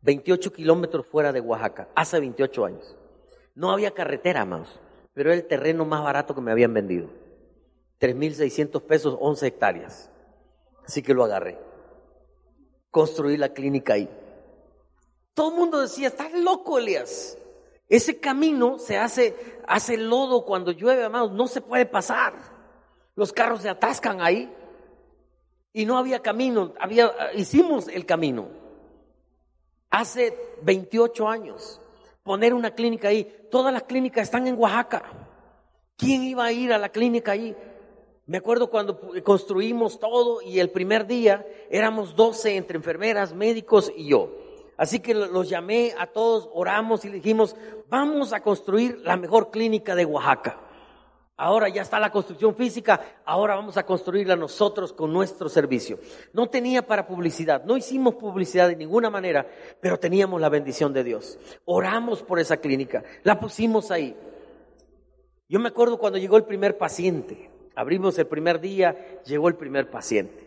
B: 28 kilómetros fuera de Oaxaca, hace 28 años. No había carretera, amados, pero era el terreno más barato que me habían vendido. 3.600 pesos, 11 hectáreas. Así que lo agarré. Construí la clínica ahí. Todo el mundo decía, estás loco, Elías. Ese camino se hace, hace lodo cuando llueve, amados, no se puede pasar. Los carros se atascan ahí. Y no había camino, había, hicimos el camino. Hace 28 años, poner una clínica ahí. Todas las clínicas están en Oaxaca. ¿Quién iba a ir a la clínica ahí? Me acuerdo cuando construimos todo y el primer día éramos 12 entre enfermeras, médicos y yo. Así que los llamé a todos, oramos y dijimos, vamos a construir la mejor clínica de Oaxaca. Ahora ya está la construcción física, ahora vamos a construirla nosotros con nuestro servicio. No tenía para publicidad, no hicimos publicidad de ninguna manera, pero teníamos la bendición de Dios. Oramos por esa clínica, la pusimos ahí. Yo me acuerdo cuando llegó el primer paciente. Abrimos el primer día, llegó el primer paciente.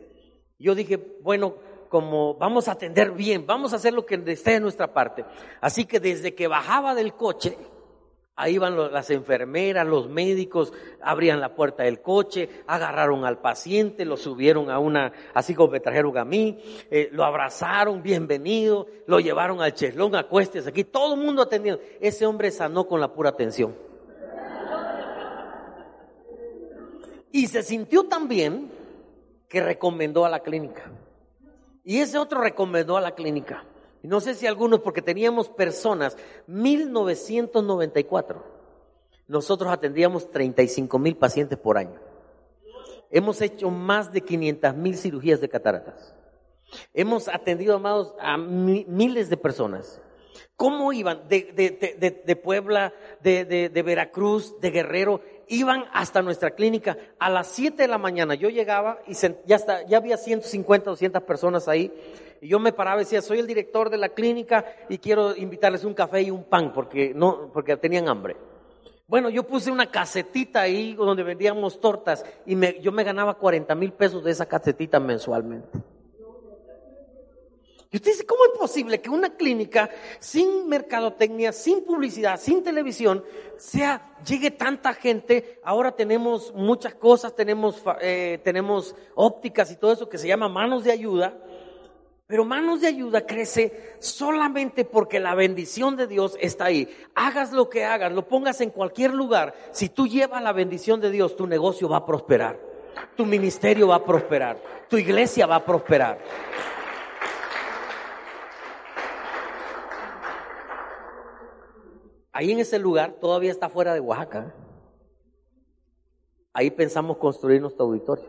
B: Yo dije, bueno, como vamos a atender bien, vamos a hacer lo que esté en nuestra parte. Así que desde que bajaba del coche, ahí iban las enfermeras, los médicos, abrían la puerta del coche, agarraron al paciente, lo subieron a una, así como me trajeron a mí, eh, lo abrazaron, bienvenido, lo llevaron al cheslón, acuestes aquí, todo el mundo atendiendo. Ese hombre sanó con la pura atención. Y se sintió tan bien que recomendó a la clínica. Y ese otro recomendó a la clínica. Y no sé si algunos, porque teníamos personas, 1994. Nosotros atendíamos 35 mil pacientes por año. Hemos hecho más de 500 mil cirugías de cataratas. Hemos atendido, amados, a miles de personas. ¿Cómo iban? De, de, de Puebla, de, Veracruz, de Guerrero, iban hasta nuestra clínica a las 7 de la mañana. Yo llegaba y ya, está, ya había 150, 200 personas ahí. Y yo me paraba y decía, soy el director de la clínica y quiero invitarles un café y un pan porque, no, porque tenían hambre. Bueno, yo puse una casetita ahí donde vendíamos tortas y me, yo me ganaba 40 mil pesos de esa casetita mensualmente. Y usted dice, ¿cómo es posible que una clínica sin mercadotecnia, sin publicidad, sin televisión, sea, llegue tanta gente? Ahora tenemos muchas cosas, tenemos, eh, tenemos ópticas y todo eso que se llama manos de ayuda. Pero manos de ayuda crece solamente porque la bendición de Dios está ahí. Hagas lo que hagas, lo pongas en cualquier lugar. Si tú llevas la bendición de Dios, tu negocio va a prosperar. Tu ministerio va a prosperar. Tu iglesia va a prosperar. Ahí en ese lugar todavía está fuera de Oaxaca. Ahí pensamos construir nuestro auditorio.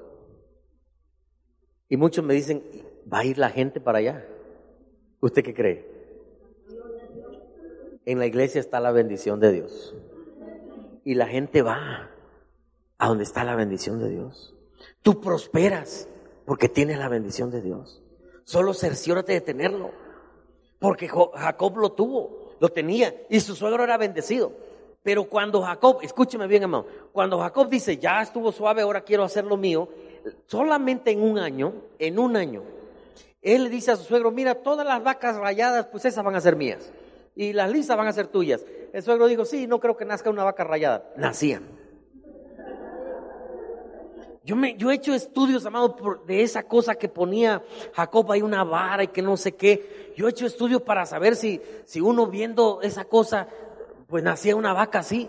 B: Y muchos me dicen, ¿va a ir la gente para allá? ¿Usted qué cree? En la iglesia está la bendición de Dios. Y la gente va a donde está la bendición de Dios. Tú prosperas porque tienes la bendición de Dios. Solo cerciórate de tenerlo. Porque Jacob lo tuvo lo tenía y su suegro era bendecido. Pero cuando Jacob, escúcheme bien hermano, cuando Jacob dice, ya estuvo suave, ahora quiero hacer lo mío, solamente en un año, en un año, él le dice a su suegro, mira, todas las vacas rayadas, pues esas van a ser mías. Y las lisas van a ser tuyas. El suegro dijo, sí, no creo que nazca una vaca rayada. Nacían. Yo, me, yo he hecho estudios, amado, de esa cosa que ponía Jacob ahí una vara y que no sé qué. Yo he hecho estudios para saber si, si uno viendo esa cosa, pues nacía una vaca así.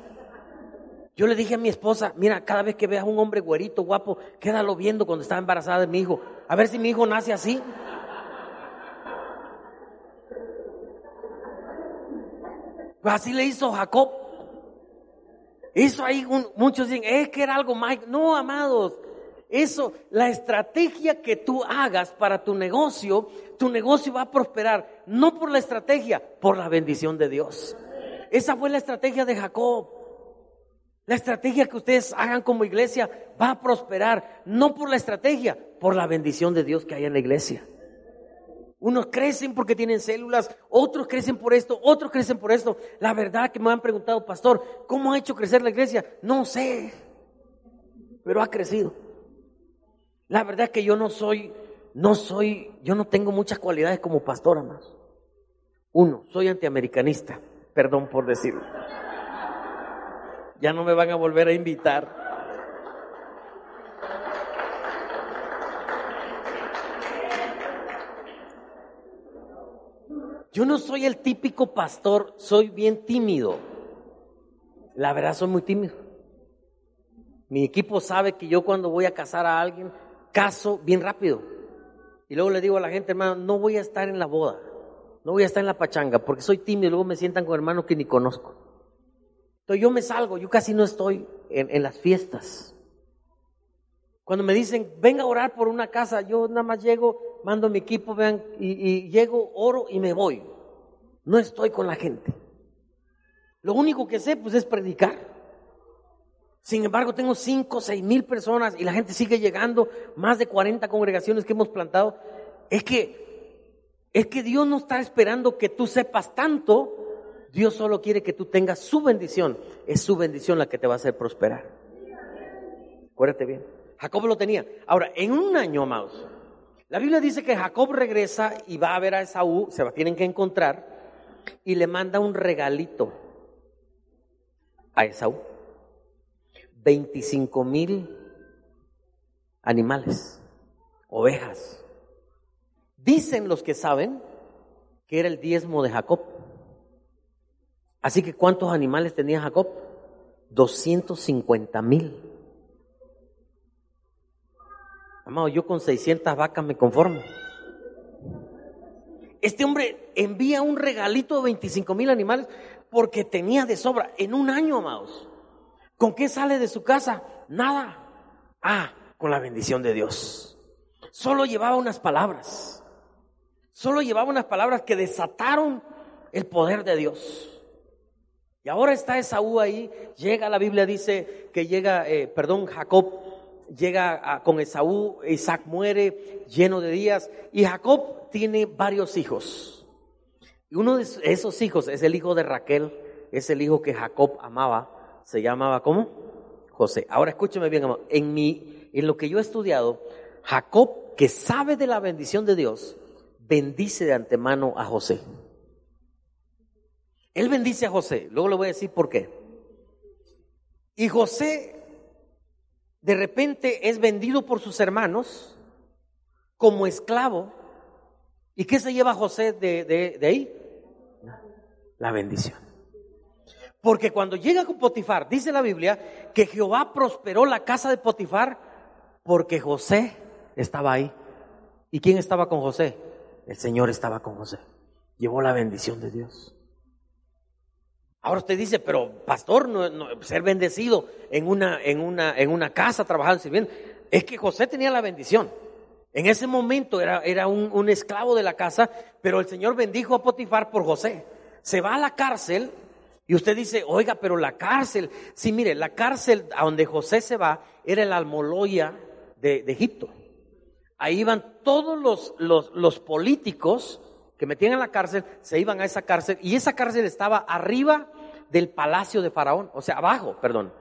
B: Yo le dije a mi esposa, mira, cada vez que veas un hombre güerito, guapo, quédalo viendo cuando está embarazada de mi hijo. A ver si mi hijo nace así. Así le hizo Jacob. Eso ahí un- muchos dicen, es que era algo mágico. No, amados. Eso, la estrategia que tú hagas para tu negocio, tu negocio va a prosperar, no por la estrategia, por la bendición de Dios. Esa fue la estrategia de Jacob. La estrategia que ustedes hagan como iglesia va a prosperar, no por la estrategia, por la bendición de Dios que hay en la iglesia. Unos crecen porque tienen células, otros crecen por esto, otros crecen por esto. La verdad que me han preguntado, pastor, ¿cómo ha hecho crecer la iglesia? No sé, pero ha crecido. La verdad que yo no soy, no soy, yo no tengo muchas cualidades como pastor, más. Uno, soy antiamericanista, perdón por decirlo. Ya no me van a volver a invitar. Yo no soy el típico pastor, soy bien tímido. La verdad, soy muy tímido. Mi equipo sabe que yo cuando voy a casar a alguien, caso bien rápido. Y luego le digo a la gente, hermano, no voy a estar en la boda, no voy a estar en la pachanga, porque soy tímido, luego me sientan con hermanos que ni conozco. Entonces yo me salgo, yo casi no estoy en, en las fiestas. Cuando me dicen, venga a orar por una casa, yo nada más llego, mando mi equipo, vean, y, y llego, oro y me voy. No estoy con la gente. Lo único que sé, pues, es predicar. Sin embargo, tengo cinco, seis mil personas y la gente sigue llegando, más de 40 congregaciones que hemos plantado. Es que, es que Dios no está esperando que tú sepas tanto, Dios solo quiere que tú tengas su bendición. Es su bendición la que te va a hacer prosperar. Acuérdate bien. Jacob lo tenía. Ahora, en un año, amados, la Biblia dice que Jacob regresa y va a ver a Esaú, se va, tienen que encontrar, y le manda un regalito a Esaú. 25 mil animales, ovejas. Dicen los que saben que era el diezmo de Jacob. Así que ¿cuántos animales tenía Jacob? 250 mil. Amado, yo con 600 vacas me conformo. Este hombre envía un regalito de 25 mil animales porque tenía de sobra en un año, amados. ¿Con qué sale de su casa? Nada. Ah, con la bendición de Dios. Solo llevaba unas palabras. Solo llevaba unas palabras que desataron el poder de Dios. Y ahora está Esaú ahí, llega, la Biblia dice que llega, eh, perdón, Jacob llega a- con Esaú, Isaac muere lleno de días y Jacob tiene varios hijos. Y uno de esos hijos es el hijo de Raquel, es el hijo que Jacob amaba, se llamaba ¿cómo? José. Ahora escúcheme bien. En en lo que yo he estudiado, Jacob, que sabe de la bendición de Dios, bendice de antemano a José. Él bendice a José. Luego le voy a decir por qué. Y José de repente es vendido por sus hermanos como esclavo. ¿Y qué se lleva José de ahí? La bendición. Porque cuando llega con Potifar, dice la Biblia que Jehová prosperó la casa de Potifar porque José estaba ahí. ¿Y quién estaba con José? El Señor estaba con José. Llevó la bendición de Dios. Ahora usted dice, pero pastor, no, ser bendecido en una, en una, en una casa, trabajando, sirviendo. Es que José tenía la bendición. En ese momento era, era un, un esclavo de la casa, pero el Señor bendijo a Potifar por José. Se va a la cárcel y usted dice, oiga, pero la cárcel, sí, mire, la cárcel a donde José se va era el Almoloya de, Egipto. Ahí iban todos los, los, políticos que metían en la cárcel, se iban a esa cárcel y esa cárcel estaba arriba del palacio de Faraón, o sea, abajo, perdón.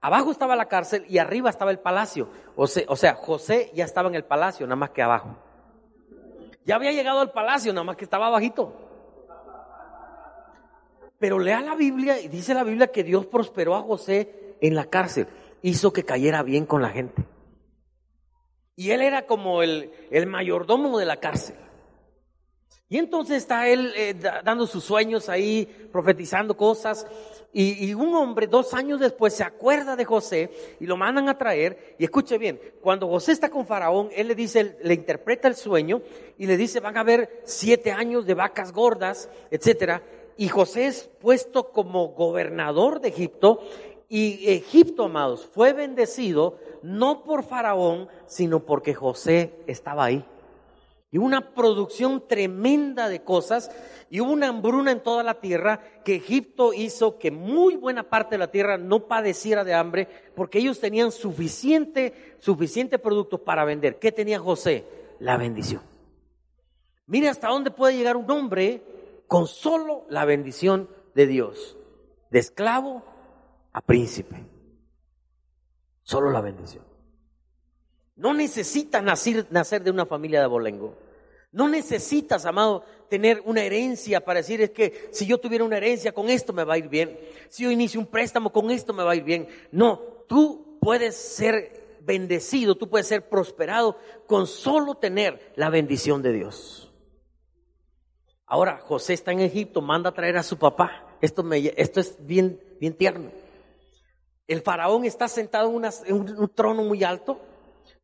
B: Abajo estaba la cárcel y arriba estaba el palacio. O sea, o sea, José ya estaba en el palacio, nada más que abajo. Ya había llegado al palacio, nada más que estaba abajito. Pero lea la Biblia y dice la Biblia que Dios prosperó a José en la cárcel, hizo que cayera bien con la gente. Y él era como el, el mayordomo de la cárcel. Y entonces está él eh, da- dando sus sueños ahí, profetizando cosas. Y, y un hombre, dos años después, se acuerda de José y lo mandan a traer. Y escuche bien, cuando José está con Faraón, él le dice, le interpreta el sueño y le dice, van a haber siete años de vacas gordas, etcétera. Y José es puesto como gobernador de Egipto y Egipto, amados, fue bendecido no por Faraón, sino porque José estaba ahí. Y una producción tremenda de cosas y hubo una hambruna en toda la tierra que Egipto hizo que muy buena parte de la tierra no padeciera de hambre porque ellos tenían suficiente, suficiente producto para vender. ¿Qué tenía José? La bendición. Mire hasta dónde puede llegar un hombre con solo la bendición de Dios. De esclavo a príncipe. Solo la bendición. No necesitas nacer, de una familia de abolengo. No necesitas, amado, tener una herencia para decir es que si yo tuviera una herencia con esto me va a ir bien. Si yo inicio un préstamo con esto me va a ir bien. No, tú puedes ser bendecido, tú puedes ser prosperado con solo tener la bendición de Dios. Ahora, José está en Egipto, manda a traer a su papá. Esto, me, esto es bien, bien tierno. El faraón está sentado en, un trono muy alto.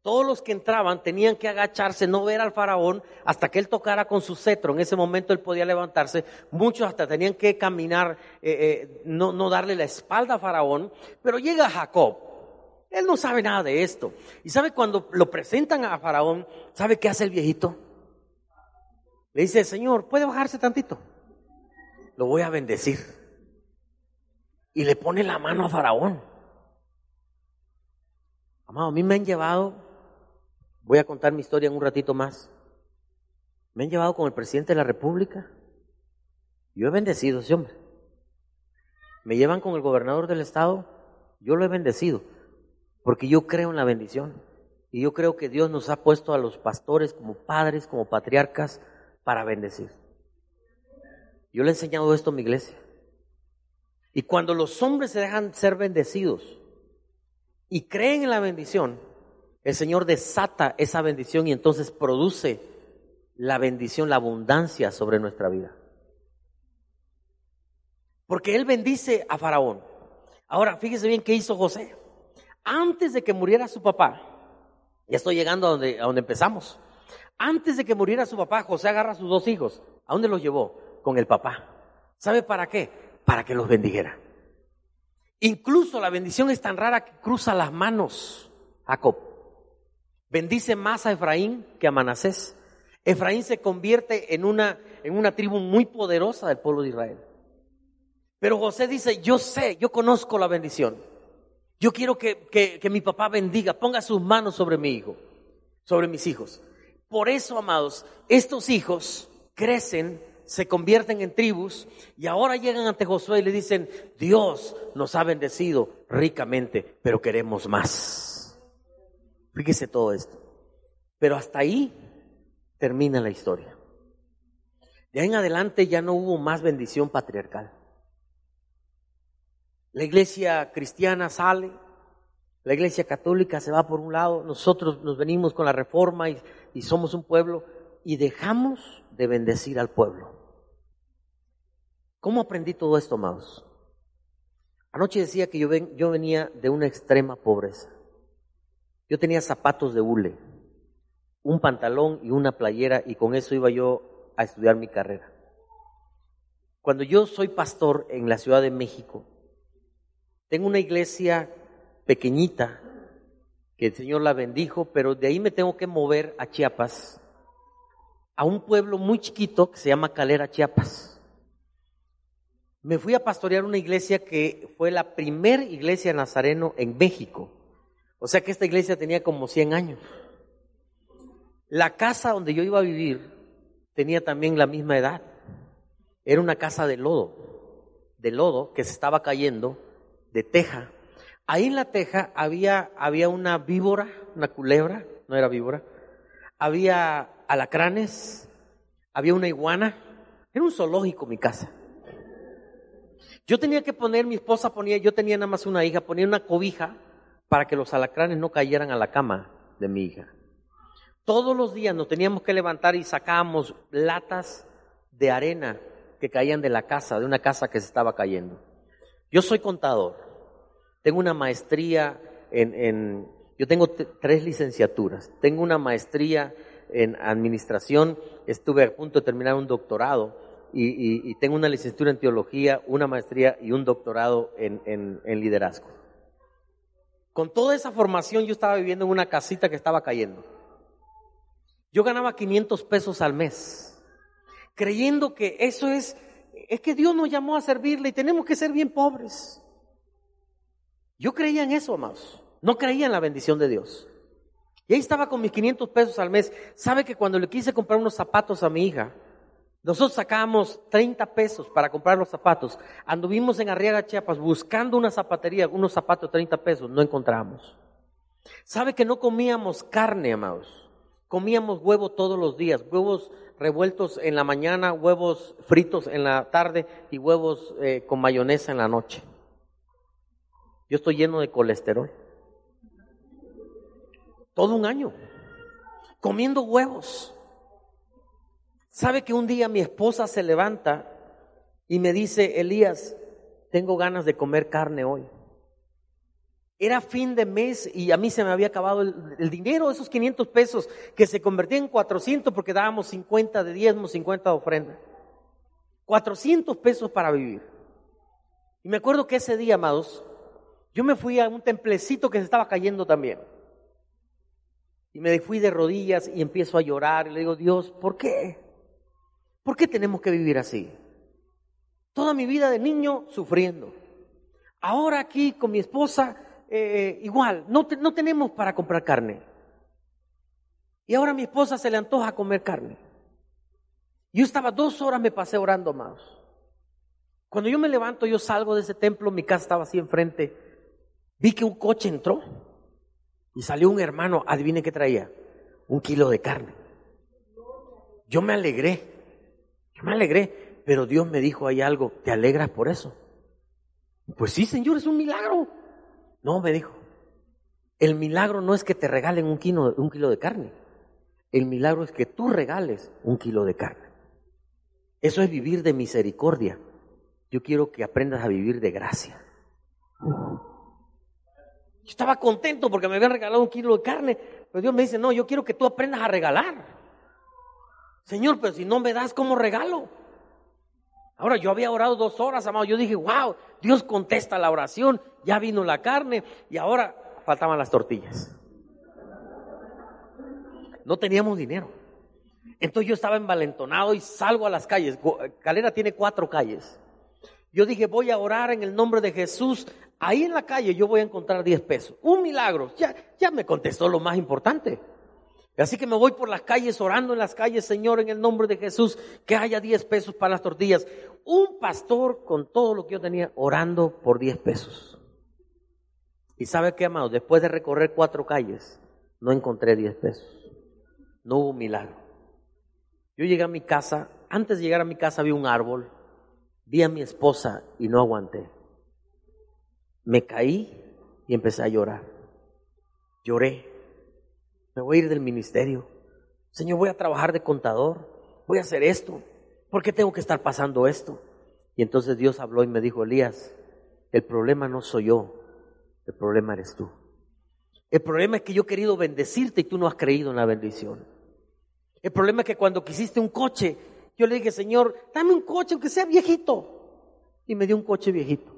B: Todos los que entraban tenían que agacharse, no ver al faraón hasta que él tocara con su cetro. En ese momento él podía levantarse. Muchos hasta tenían que caminar, eh, eh, no, no darle la espalda a faraón. Pero llega Jacob. Él no sabe nada de esto. Y sabe cuando lo presentan a faraón, ¿sabe qué hace el viejito? Le dice, Señor, ¿puede bajarse tantito? Lo voy a bendecir. Y le pone la mano a faraón. Amado, a mí me han llevado, voy a contar mi historia en un ratito más. Me han llevado con el presidente de la República. Yo he bendecido a ese hombre. Me llevan con el gobernador del estado. Yo lo he bendecido. Porque yo creo en la bendición. Y yo creo que Dios nos ha puesto a los pastores como padres, como patriarcas, para bendecir. Yo le he enseñado esto a mi iglesia. Y cuando los hombres se dejan ser bendecidos y creen en la bendición, el Señor desata esa bendición y entonces produce la bendición, la abundancia sobre nuestra vida. Porque Él bendice a Faraón. Ahora, fíjese bien qué hizo José. Antes de que muriera su papá, ya estoy llegando a donde, a donde empezamos. Antes de que muriera su papá, José agarra a sus dos hijos. ¿A dónde los llevó? Con el papá. ¿Sabe para qué? Para que los bendijera. Incluso la bendición es tan rara que cruza las manos Jacob. Bendice más a Efraín que a Manasés. Efraín se convierte en una, en una tribu muy poderosa del pueblo de Israel. Pero José dice, yo sé, yo conozco la bendición. Yo quiero que, que, que mi papá bendiga, ponga sus manos sobre mi hijo, sobre mis hijos. Por eso, amados, estos hijos crecen, se convierten en tribus y ahora llegan ante Josué y le dicen, Dios nos ha bendecido ricamente, pero queremos más. Fíjese todo esto. Pero hasta ahí termina la historia. De ahí en adelante ya no hubo más bendición patriarcal. La iglesia cristiana sale, la iglesia católica se va por un lado, nosotros nos venimos con la reforma y, y somos un pueblo y dejamos de bendecir al pueblo. ¿Cómo aprendí todo esto, amados? Anoche decía que yo, yo venía de una extrema pobreza. Yo tenía zapatos de hule, un pantalón y una playera y con eso iba yo a estudiar mi carrera. Cuando yo soy pastor en la Ciudad de México, tengo una iglesia pequeñita que el Señor la bendijo, pero de ahí me tengo que mover a Chiapas, a un pueblo muy chiquito que se llama Calera, Chiapas. Me fui a pastorear una iglesia que fue la primer iglesia nazareno en México. O sea que esta iglesia tenía como 100 años. La casa donde yo iba a vivir tenía también la misma edad. Era una casa de lodo, de lodo que se estaba cayendo, de teja. Ahí en la teja había, había una víbora, una culebra, no era víbora. Había alacranes, había una iguana. Era un zoológico mi casa. Yo tenía que poner, mi esposa ponía, yo tenía nada más una hija, ponía una cobija para que los alacranes no cayeran a la cama de mi hija. Todos los días nos teníamos que levantar y sacábamos latas de arena que caían de la casa, de una casa que se estaba cayendo. Yo soy contador, tengo una maestría en, en yo tengo tres licenciaturas, tengo una maestría en administración, estuve a punto de terminar un doctorado y, y- tengo una licenciatura en teología, una maestría y un doctorado en, en- en liderazgo. Con toda esa formación yo estaba viviendo en una casita que estaba cayendo. Yo ganaba 500 pesos al mes, creyendo que eso es, es que Dios nos llamó a servirle y tenemos que ser bien pobres. Yo creía en eso, amados. No creía en la bendición de Dios. Y ahí estaba con mis 500 pesos al mes. ¿Sabe que cuando le quise comprar unos zapatos a mi hija, nosotros sacábamos 30 pesos para comprar los zapatos. Anduvimos en Arriaga, Chiapas, buscando una zapatería, unos zapatos de 30 pesos, no encontramos. ¿Sabe que no comíamos carne, amados? Comíamos huevo todos los días, huevos revueltos en la mañana, huevos fritos en la tarde y huevos eh, con mayonesa en la noche. Yo estoy lleno de colesterol. Todo un año. Comiendo huevos. ¿Sabe que un día mi esposa se levanta y me dice, Elías, tengo ganas de comer carne hoy? Era fin de mes y a mí se me había acabado el, dinero, esos 500 pesos que se convertían en 400 porque dábamos 50 de diezmo, 50 de ofrenda. 400 pesos para vivir. Y me acuerdo que ese día, amados, yo me fui a un templecito que se estaba cayendo también. Y me fui de rodillas y empiezo a llorar y le digo, Dios, ¿por qué? ¿Por qué tenemos que vivir así? Toda mi vida de niño sufriendo. Ahora aquí con mi esposa, eh, igual, no, no tenemos para comprar carne. Y ahora a mi esposa se le antoja comer carne. Yo estaba dos horas, me pasé orando más. Cuando yo me levanto, yo salgo de ese templo, mi casa estaba así enfrente. Vi que un coche entró y salió un hermano, adivine qué traía, un kilo de carne. Yo me alegré, yo me alegré, pero Dios me dijo ahí algo, ¿te alegras por eso? Pues sí, Señor, es un milagro. No, me dijo, el milagro no es que te regalen un kilo, un kilo de carne, el milagro es que tú regales un kilo de carne. Eso es vivir de misericordia. Yo quiero que aprendas a vivir de gracia. Yo estaba contento porque me habían regalado un kilo de carne, pero Dios me dice, no, yo quiero que tú aprendas a regalar. Señor, pero si no me das, ¿cómo regalo? Ahora, yo había orado dos horas, amado. Yo dije, wow, Dios contesta la oración, ya vino la carne y ahora faltaban las tortillas. No teníamos dinero. Entonces yo estaba envalentonado y salgo a las calles. Go- Calera tiene cuatro calles. Yo dije, voy a orar en el nombre de Jesús. Ahí en la calle yo voy a encontrar 10 pesos. Un milagro. Ya, ya me contestó lo más importante. Así que me voy por las calles orando en las calles, Señor, en el nombre de Jesús, que haya 10 pesos para las tortillas. Un pastor con todo lo que yo tenía orando por 10 pesos. Y sabe qué, amado, después de recorrer cuatro calles, no encontré 10 pesos. No hubo milagro. Yo llegué a mi casa, antes de llegar a mi casa vi un árbol, vi a mi esposa y no aguanté. Me caí y empecé a llorar. Lloré. Me voy a ir del ministerio. Señor, voy a trabajar de contador. Voy a hacer esto. ¿Por qué tengo que estar pasando esto? Y entonces Dios habló y me dijo, Elías, el problema no soy yo, el problema eres tú. El problema es que yo he querido bendecirte y tú no has creído en la bendición. El problema es que cuando quisiste un coche, yo le dije, Señor, dame un coche aunque sea viejito. Y me dio un coche viejito.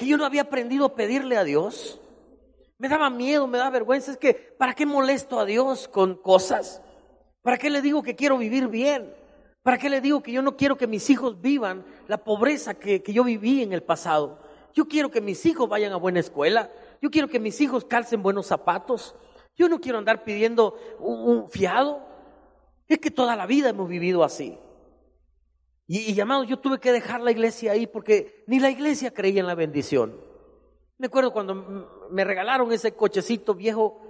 B: Que yo no había aprendido a pedirle a Dios. Me daba miedo, me daba vergüenza. Es que, ¿para qué molesto a Dios con cosas? ¿Para qué le digo que quiero vivir bien? ¿Para qué le digo que yo no quiero que mis hijos vivan la pobreza que, yo viví en el pasado? Yo quiero que mis hijos vayan a buena escuela. Yo quiero que mis hijos calcen buenos zapatos. Yo no quiero andar pidiendo un fiado. Es que toda la vida hemos vivido así. Y, y amado, yo tuve que dejar la iglesia ahí porque ni la iglesia creía en la bendición. Me acuerdo cuando me regalaron ese cochecito viejo,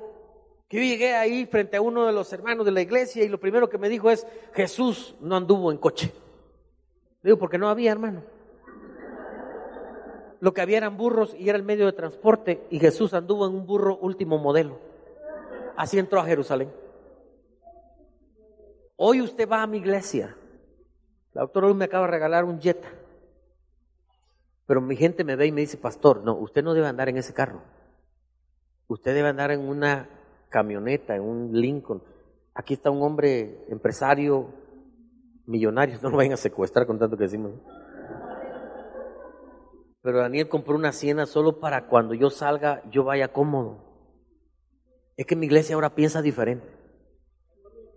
B: que yo llegué ahí frente a uno de los hermanos de la iglesia y lo primero que me dijo es, Jesús no anduvo en coche. Digo, porque no había, hermano. Lo que había eran burros y era el medio de transporte y Jesús anduvo en un burro último modelo. Así entró a Jerusalén. Hoy usted va a mi iglesia. La doctora Luz me acaba de regalar un Jetta. Pero mi gente me ve y me dice, pastor, no, usted no debe andar en ese carro. Usted debe andar en una camioneta, en un Lincoln. Aquí está un hombre empresario millonarios, no lo vayan a secuestrar con tanto que decimos. Pero Daniel compró una siena solo para cuando yo salga, yo vaya cómodo. Es que mi iglesia ahora piensa diferente.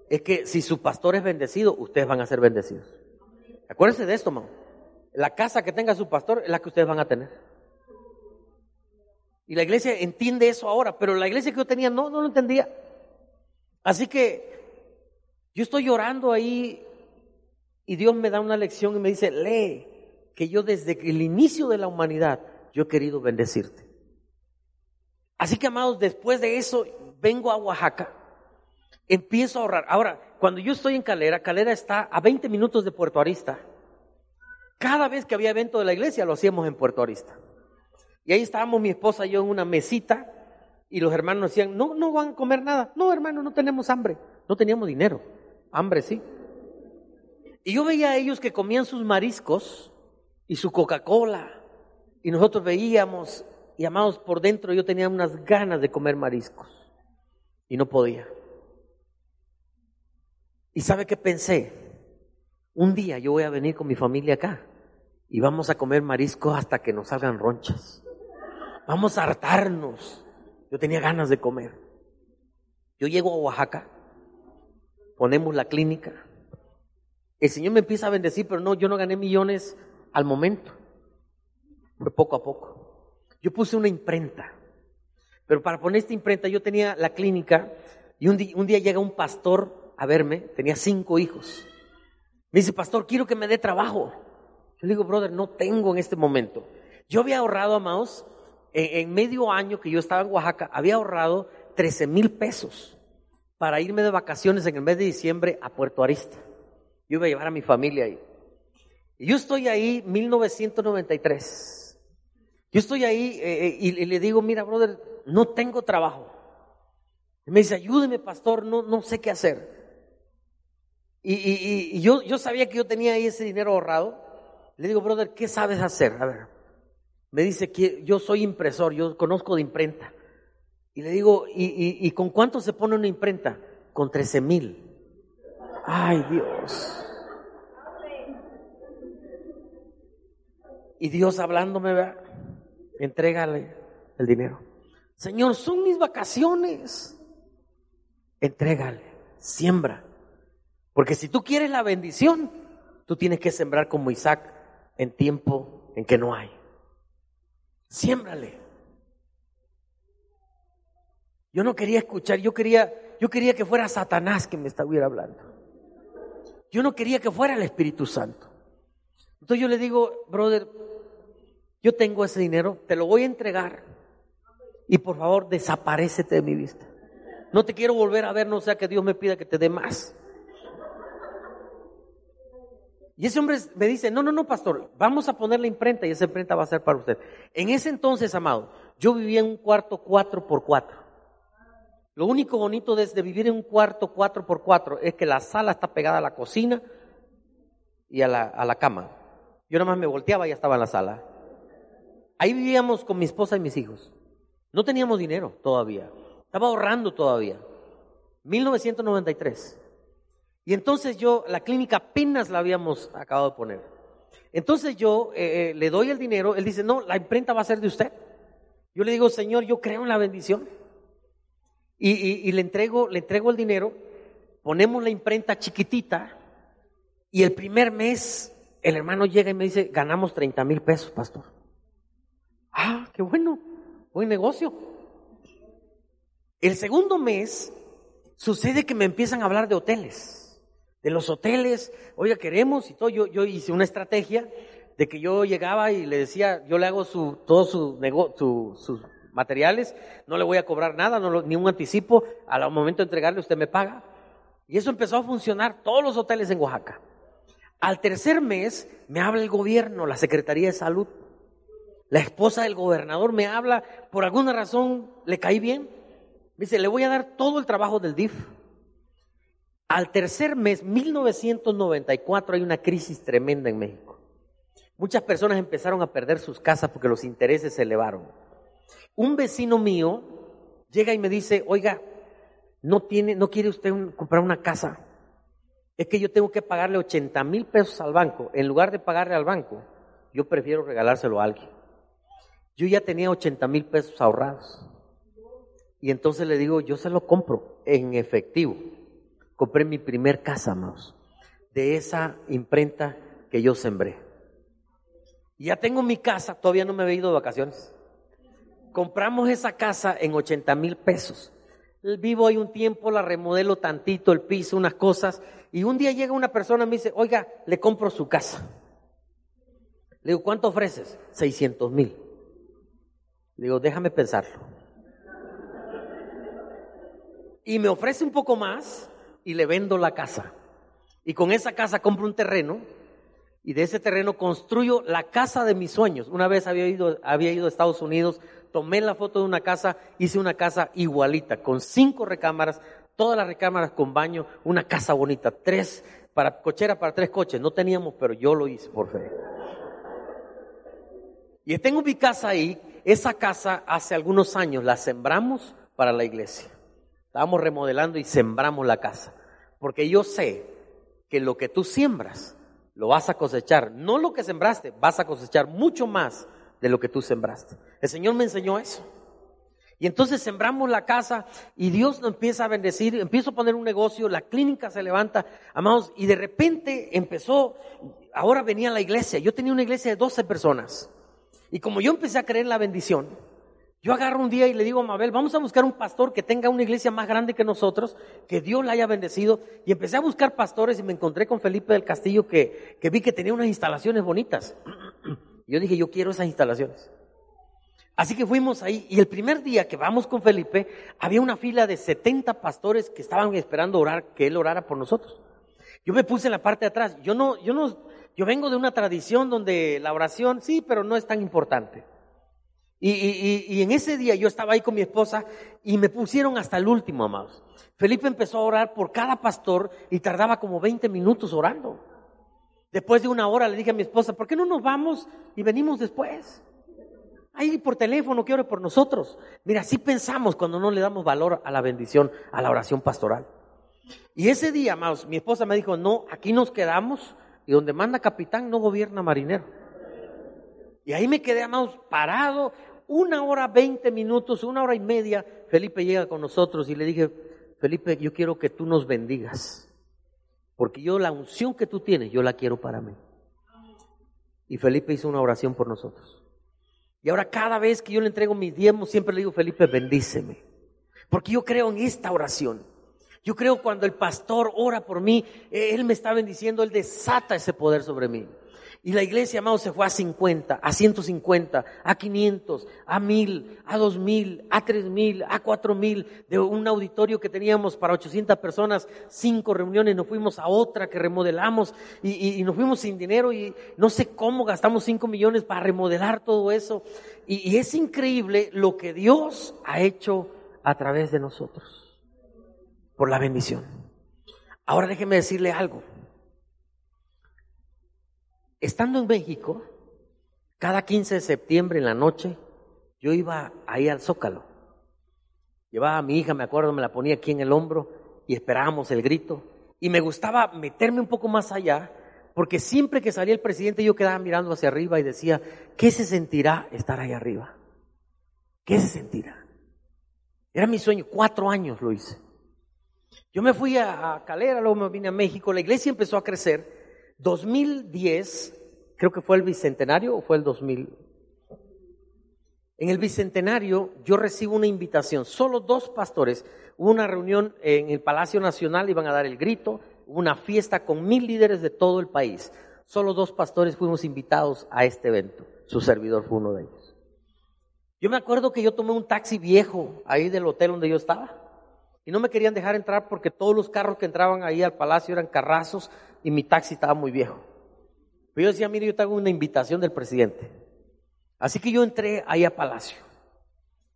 B: Es que si su pastor es bendecido, ustedes van a ser bendecidos. Acuérdense de esto, mamá. La casa que tenga su pastor es la que ustedes van a tener. Y la iglesia entiende eso ahora, pero la iglesia que yo tenía no, no lo entendía. Así que yo estoy llorando ahí y Dios me da una lección y me dice, lee que yo desde el inicio de la humanidad yo he querido bendecirte. Así que amados, después de eso vengo a Oaxaca, empiezo a ahorrar. Ahora, cuando yo estoy en Calera, Calera está a 20 minutos de Puerto Arista. Cada vez que había evento de la iglesia lo hacíamos en Puerto Arista. Y ahí estábamos mi esposa y yo en una mesita y los hermanos decían, no, no van a comer nada. No, hermano, no tenemos hambre. No teníamos dinero. Hambre sí. Y yo veía a ellos que comían sus mariscos y su Coca-Cola. Y nosotros veíamos, y amados por dentro, yo tenía unas ganas de comer mariscos. Y no podía. ¿Y sabe qué pensé? Un día yo voy a venir con mi familia acá y vamos a comer mariscos hasta que nos salgan ronchas. Vamos a hartarnos. Yo tenía ganas de comer. Yo llego a Oaxaca, ponemos la clínica. El Señor me empieza a bendecir, pero no, yo no gané millones al momento. Fue poco a poco. Yo puse una imprenta. Pero para poner esta imprenta yo tenía la clínica y un día llega un pastor a verme, tenía cinco hijos. Me dice, pastor, quiero que me dé trabajo. Yo le digo, brother, no tengo en este momento. Yo había ahorrado, amados, en, en medio año que yo estaba en Oaxaca, había ahorrado 13 mil pesos para irme de vacaciones en el mes de diciembre a Puerto Arista. Yo iba a llevar a mi familia ahí. Yo estoy ahí 1993. Yo estoy ahí eh, eh, y, le digo, mira, brother, no tengo trabajo. Me dice, ayúdeme, pastor, no, no sé qué hacer. Y, yo, sabía que yo tenía ahí ese dinero ahorrado. Le digo, brother, ¿qué sabes hacer? A ver. Me dice que yo soy impresor, yo conozco de imprenta. Y le digo, ¿y, y, y con cuánto se pone una imprenta? Con 13 mil. Ay, Dios. Y Dios hablándome, ¿verdad? entrégale el dinero. Señor, son mis vacaciones. Entrégale, siembra. Porque si tú quieres la bendición, tú tienes que sembrar como Isaac en tiempo en que no hay. Siémbrale. Yo no quería escuchar, yo quería, yo quería que fuera Satanás que me estuviera hablando. Yo no quería que fuera el Espíritu Santo. Entonces yo le digo, brother, yo tengo ese dinero, te lo voy a entregar y por favor desaparecete de mi vista. No te quiero volver a ver, no sea que Dios me pida que te dé más. Y ese hombre me dice, no, no, no, pastor, vamos a poner la imprenta y esa imprenta va a ser para usted. En ese entonces, amado, yo vivía en un cuarto cuatro por cuatro. Lo único bonito de, vivir en un cuarto cuatro por cuatro es que la sala está pegada a la cocina y a la, a la cama. Yo nada más me volteaba y ya estaba en la sala. Ahí vivíamos con mi esposa y mis hijos. No teníamos dinero todavía. Estaba ahorrando todavía. 1993. Y entonces yo, la clínica apenas la habíamos acabado de poner. Entonces yo eh, eh, le doy el dinero, él dice, no, la imprenta va a ser de usted. Yo le digo, Señor, yo creo en la bendición. Y, y- le, entrego, le entrego el dinero, ponemos la imprenta chiquitita y el primer mes el hermano llega y me dice, ganamos 30 mil pesos, pastor. Ah, qué bueno, buen negocio. El segundo mes sucede que me empiezan a hablar de hoteles, de los hoteles, oiga, queremos y todo. Yo, yo hice una estrategia de que yo llegaba y le decía, yo le hago su, todos su sus materiales, no le voy a cobrar nada, no ni un anticipo, al momento de entregarle usted me paga. Y eso empezó a funcionar, todos los hoteles en Oaxaca. Al tercer mes me habla el gobierno, la Secretaría de Salud. La esposa del gobernador me habla, por alguna razón le caí bien. Me dice, le voy a dar todo el trabajo del DIF. Al tercer mes, 1994, hay una crisis tremenda en México. Muchas personas empezaron a perder sus casas porque los intereses se elevaron. Un vecino mío llega y me dice, oiga, ¿no, tiene, no quiere usted comprar una casa? es que yo tengo que pagarle 80 mil pesos al banco. En lugar de pagarle al banco, yo prefiero regalárselo a alguien. Yo ya tenía 80 mil pesos ahorrados. Y entonces le digo, yo se lo compro en efectivo. Compré mi primer casa, amados, de esa imprenta que yo sembré. Ya tengo mi casa, todavía no me he ido de vacaciones. Compramos esa casa en 80 mil pesos. Vivo ahí un tiempo, la remodelo tantito, el piso, unas cosas. Y un día llega una persona y me dice, oiga, le compro su casa. Le digo, ¿cuánto ofreces? 600 mil. Le digo, déjame pensarlo. Y me ofrece un poco más y le vendo la casa. Y con esa casa compro un terreno y de ese terreno construyo la casa de mis sueños. Una vez había ido, había ido a Estados Unidos, tomé la foto de una casa, hice una casa igualita, con cinco recámaras, todas las recámaras con baño, una casa bonita, tres, para cochera para tres coches. No teníamos, pero yo lo hice por fe. Y tengo mi casa ahí, esa casa hace algunos años la sembramos para la iglesia. Estábamos remodelando y sembramos la casa. Porque yo sé que lo que tú siembras, lo vas a cosechar. No lo que sembraste, vas a cosechar mucho más de lo que tú sembraste. El Señor me enseñó eso. Y entonces sembramos la casa y Dios empieza a bendecir, empiezo a poner un negocio, la clínica se levanta, amados, y de repente empezó, ahora venía la iglesia, yo tenía una iglesia de 12 personas. Y como yo empecé a creer en la bendición, yo agarro un día y le digo a Mabel, vamos a buscar un pastor que tenga una iglesia más grande que nosotros, que Dios la haya bendecido. Y empecé a buscar pastores y me encontré con Felipe del Castillo que, que vi que tenía unas instalaciones bonitas. Yo dije, yo quiero esas instalaciones. Así que fuimos ahí y el primer día que vamos con Felipe, había una fila de 70 pastores que estaban esperando orar, que él orara por nosotros. Yo me puse en la parte de atrás. Yo no, yo no, yo vengo de una tradición donde la oración, sí, pero no es tan importante. Y, y, y, en ese día yo estaba ahí con mi esposa y me pusieron hasta el último, amados. Felipe empezó a orar por cada pastor y tardaba como 20 minutos orando. Después de una hora le dije a mi esposa, ¿por qué no nos vamos y venimos después? Ahí por teléfono que ore por nosotros. Mira, así pensamos cuando no le damos valor a la bendición, a la oración pastoral. Y ese día, amados, mi esposa me dijo, no, aquí nos quedamos y donde manda capitán no gobierna marinero. Y ahí me quedé, amados, parado, una hora, veinte minutos, una hora y media. Felipe llega con nosotros y le dije, Felipe, yo quiero que tú nos bendigas. Porque yo la unción que tú tienes, yo la quiero para mí. Y Felipe hizo una oración por nosotros. Y ahora cada vez que yo le entrego mis diezmos, siempre le digo, Felipe, bendíceme. Porque yo creo en esta oración. Yo creo cuando el pastor ora por mí, él me está bendiciendo, él desata ese poder sobre mí. Y la iglesia, amados, se fue a 50, a 150, a 500, a 1000, a 2000, a 3000, a 4000, de un auditorio que teníamos para 800 personas, cinco reuniones, nos fuimos a otra que remodelamos y, y, nos fuimos sin dinero y no sé cómo gastamos 5 millones para remodelar todo eso. Y, y es increíble lo que Dios ha hecho a través de nosotros por la bendición. Ahora déjeme decirle algo. Estando en México, cada 15 de septiembre en la noche, yo iba ahí al Zócalo. Llevaba a mi hija, me acuerdo, me la ponía aquí en el hombro y esperábamos el grito. Y me gustaba meterme un poco más allá, porque siempre que salía el presidente yo quedaba mirando hacia arriba y decía, ¿qué se sentirá estar ahí arriba? ¿Qué se sentirá? Era mi sueño, cuatro años lo hice. Yo me fui a, Calera, luego me vine a México, la iglesia empezó a crecer. 2010, creo que fue el bicentenario o fue el 2000. En el bicentenario yo recibo una invitación, solo dos pastores, hubo una reunión en el Palacio Nacional, iban a dar el grito, una fiesta con mil líderes de todo el país. Solo dos pastores fuimos invitados a este evento, su servidor fue uno de ellos. Yo me acuerdo que yo tomé un taxi viejo ahí del hotel donde yo estaba y no me querían dejar entrar porque todos los carros que entraban ahí al palacio eran carrazos y mi taxi estaba muy viejo. Pero yo decía, mire, yo tengo una invitación del presidente. Así que yo entré ahí a palacio.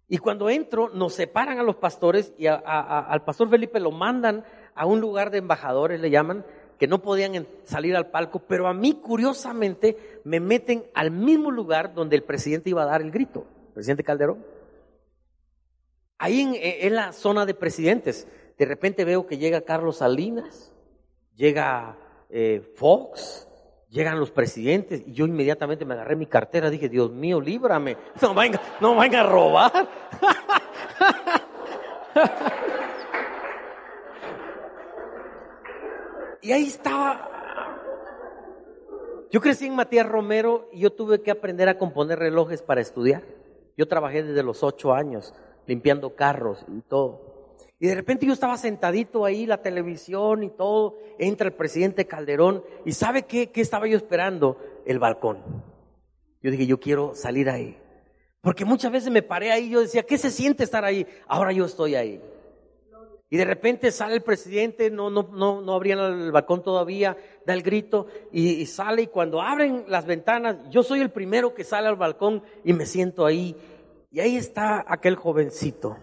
B: Y cuando entro, nos separan a los pastores y al pastor Felipe lo mandan a un lugar de embajadores, le llaman, que no podían salir al palco, pero a mí curiosamente me meten al mismo lugar donde el presidente iba a dar el grito, presidente Calderón. Ahí en, la zona de presidentes, de repente veo que llega Carlos Salinas, llega eh, Fox, llegan los presidentes y yo inmediatamente me agarré mi cartera, dije, Dios mío, líbrame, no venga, no venga a robar. y ahí estaba. Yo crecí en Matías Romero y yo tuve que aprender a componer relojes para estudiar. Yo trabajé desde los ocho años limpiando carros y todo. Y de repente yo estaba sentadito ahí, la televisión y todo, entra el presidente Calderón y ¿sabe qué, qué estaba yo esperando? El balcón. Yo dije, yo quiero salir ahí. Porque muchas veces me paré ahí yo decía, ¿qué se siente estar ahí? Ahora yo estoy ahí. Y de repente sale el presidente, no, no, no, no abrían el balcón todavía, da el grito y, y sale y cuando abren las ventanas, yo soy el primero que sale al balcón y me siento ahí. Y ahí está aquel jovencito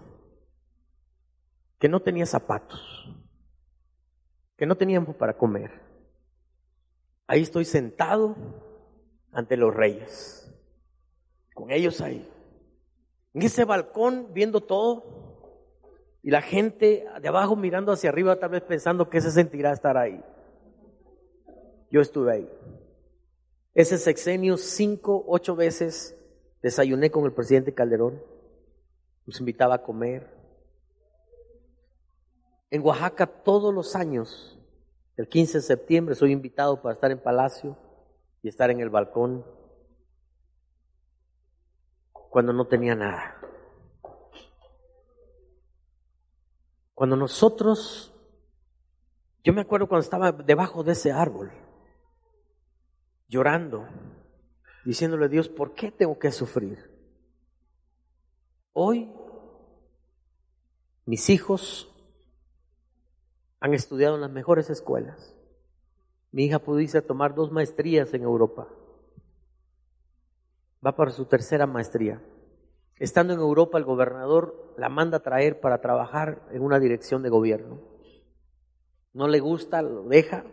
B: que no tenía zapatos, que no teníamos para comer. Ahí estoy sentado ante los reyes, con ellos ahí. En ese balcón viendo todo y la gente de abajo mirando hacia arriba tal vez pensando que se sentirá estar ahí. Yo estuve ahí. Ese sexenio cinco, ocho veces desayuné con el presidente Calderón. Nos invitaba a comer. En Oaxaca todos los años, el 15 de septiembre, soy invitado para estar en Palacio y estar en el balcón cuando no tenía nada. Cuando nosotros, yo me acuerdo cuando estaba debajo de ese árbol, llorando, diciéndole a Dios, ¿por qué tengo que sufrir? Hoy, mis hijos han estudiado en las mejores escuelas. Mi hija a tomar dos maestrías en Europa. Va para su tercera maestría. Estando en Europa, el gobernador la manda a traer para trabajar en una dirección de gobierno. No le gusta, lo deja.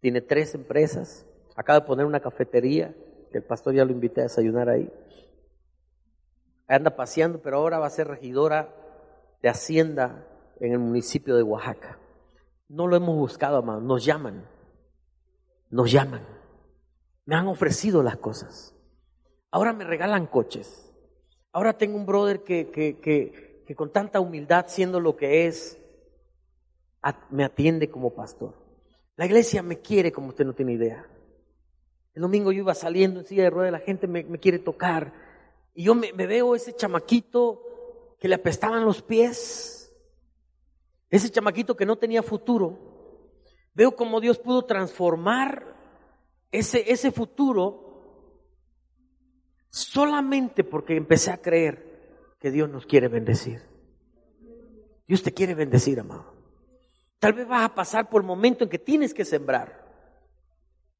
B: Tiene tres empresas. Acaba de poner una cafetería, que el pastor ya lo invité a desayunar ahí. Anda paseando, pero ahora va a ser regidora de Hacienda en el municipio de Oaxaca. No lo hemos buscado, amado. Nos llaman. Nos llaman. Me han ofrecido las cosas. Ahora me regalan coches. Ahora tengo un brother que, que, que, con tanta humildad, siendo lo que es, me atiende como pastor. La iglesia me quiere como usted no tiene idea. El domingo yo iba saliendo en silla de ruedas, la gente me, me quiere tocar. Y yo me, me, veo ese chamaquito que le apestaban los pies. Ese chamaquito que no tenía futuro. Veo cómo Dios pudo transformar ese, ese futuro solamente porque empecé a creer que Dios nos quiere bendecir. Dios te quiere bendecir, amado. Tal vez vas a pasar por el momento en que tienes que sembrar.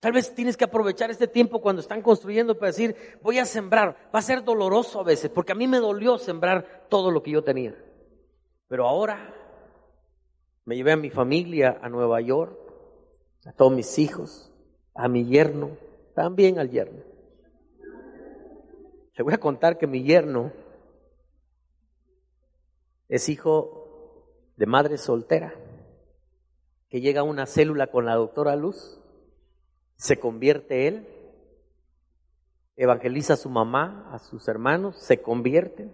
B: Tal vez tienes que aprovechar este tiempo cuando están construyendo para decir, voy a sembrar. Va a ser doloroso a veces, porque a mí me dolió sembrar todo lo que yo tenía. Pero ahora me llevé a mi familia a Nueva York, a todos mis hijos, a mi yerno, también al yerno. Le voy a contar que mi yerno es hijo de madre soltera, que llega a una célula con la doctora Luz, se convierte él, evangeliza a su mamá, a sus hermanos, se convierte.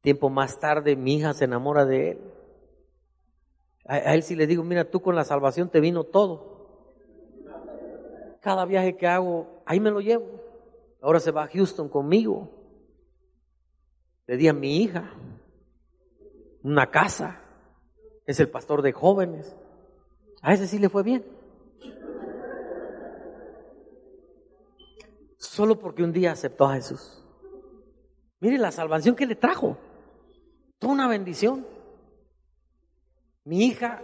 B: Tiempo más tarde mi hija se enamora de él. A, él sí le digo, mira, tú con la salvación te vino todo. Cada viaje que hago, ahí me lo llevo. Ahora se va a Houston conmigo. Le di a mi hija una casa. Es el pastor de jóvenes. A ese sí le fue bien. Solo porque un día aceptó a Jesús. Mire la salvación que le trajo. Toda una bendición. Mi hija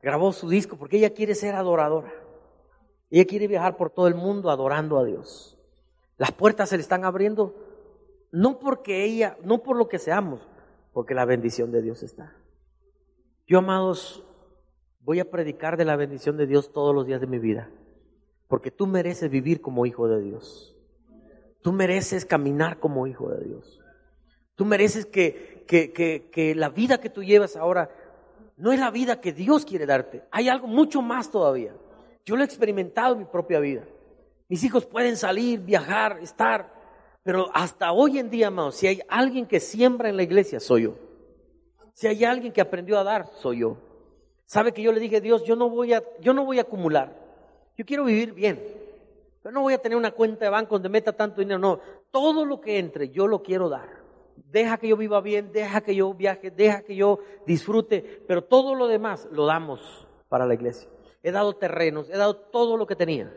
B: grabó su disco porque ella quiere ser adoradora. Ella quiere viajar por todo el mundo adorando a Dios. Las puertas se le están abriendo no porque ella, no por lo que seamos, porque la bendición de Dios está. Yo, amados, voy a predicar de la bendición de Dios todos los días de mi vida, porque tú mereces vivir como hijo de Dios. Tú mereces caminar como hijo de Dios. Tú mereces que, que, que, que la vida que tú llevas ahora no es la vida que Dios quiere darte. Hay algo mucho más todavía. Yo lo he experimentado en mi propia vida. Mis hijos pueden salir, viajar, estar, pero hasta hoy en día, amados, si hay alguien que siembra en la iglesia, soy yo. Si hay alguien que aprendió a dar, soy yo. Sabe que yo le dije, Dios, yo no voy a, yo no voy a acumular. Yo quiero vivir bien. Pero no voy a tener una cuenta de banco donde meta tanto dinero. No, todo lo que entre, yo lo quiero dar. Deja que yo viva bien, deja que yo viaje, deja que yo disfrute, pero todo lo demás lo damos para la iglesia. He dado terrenos, he dado todo lo que tenía.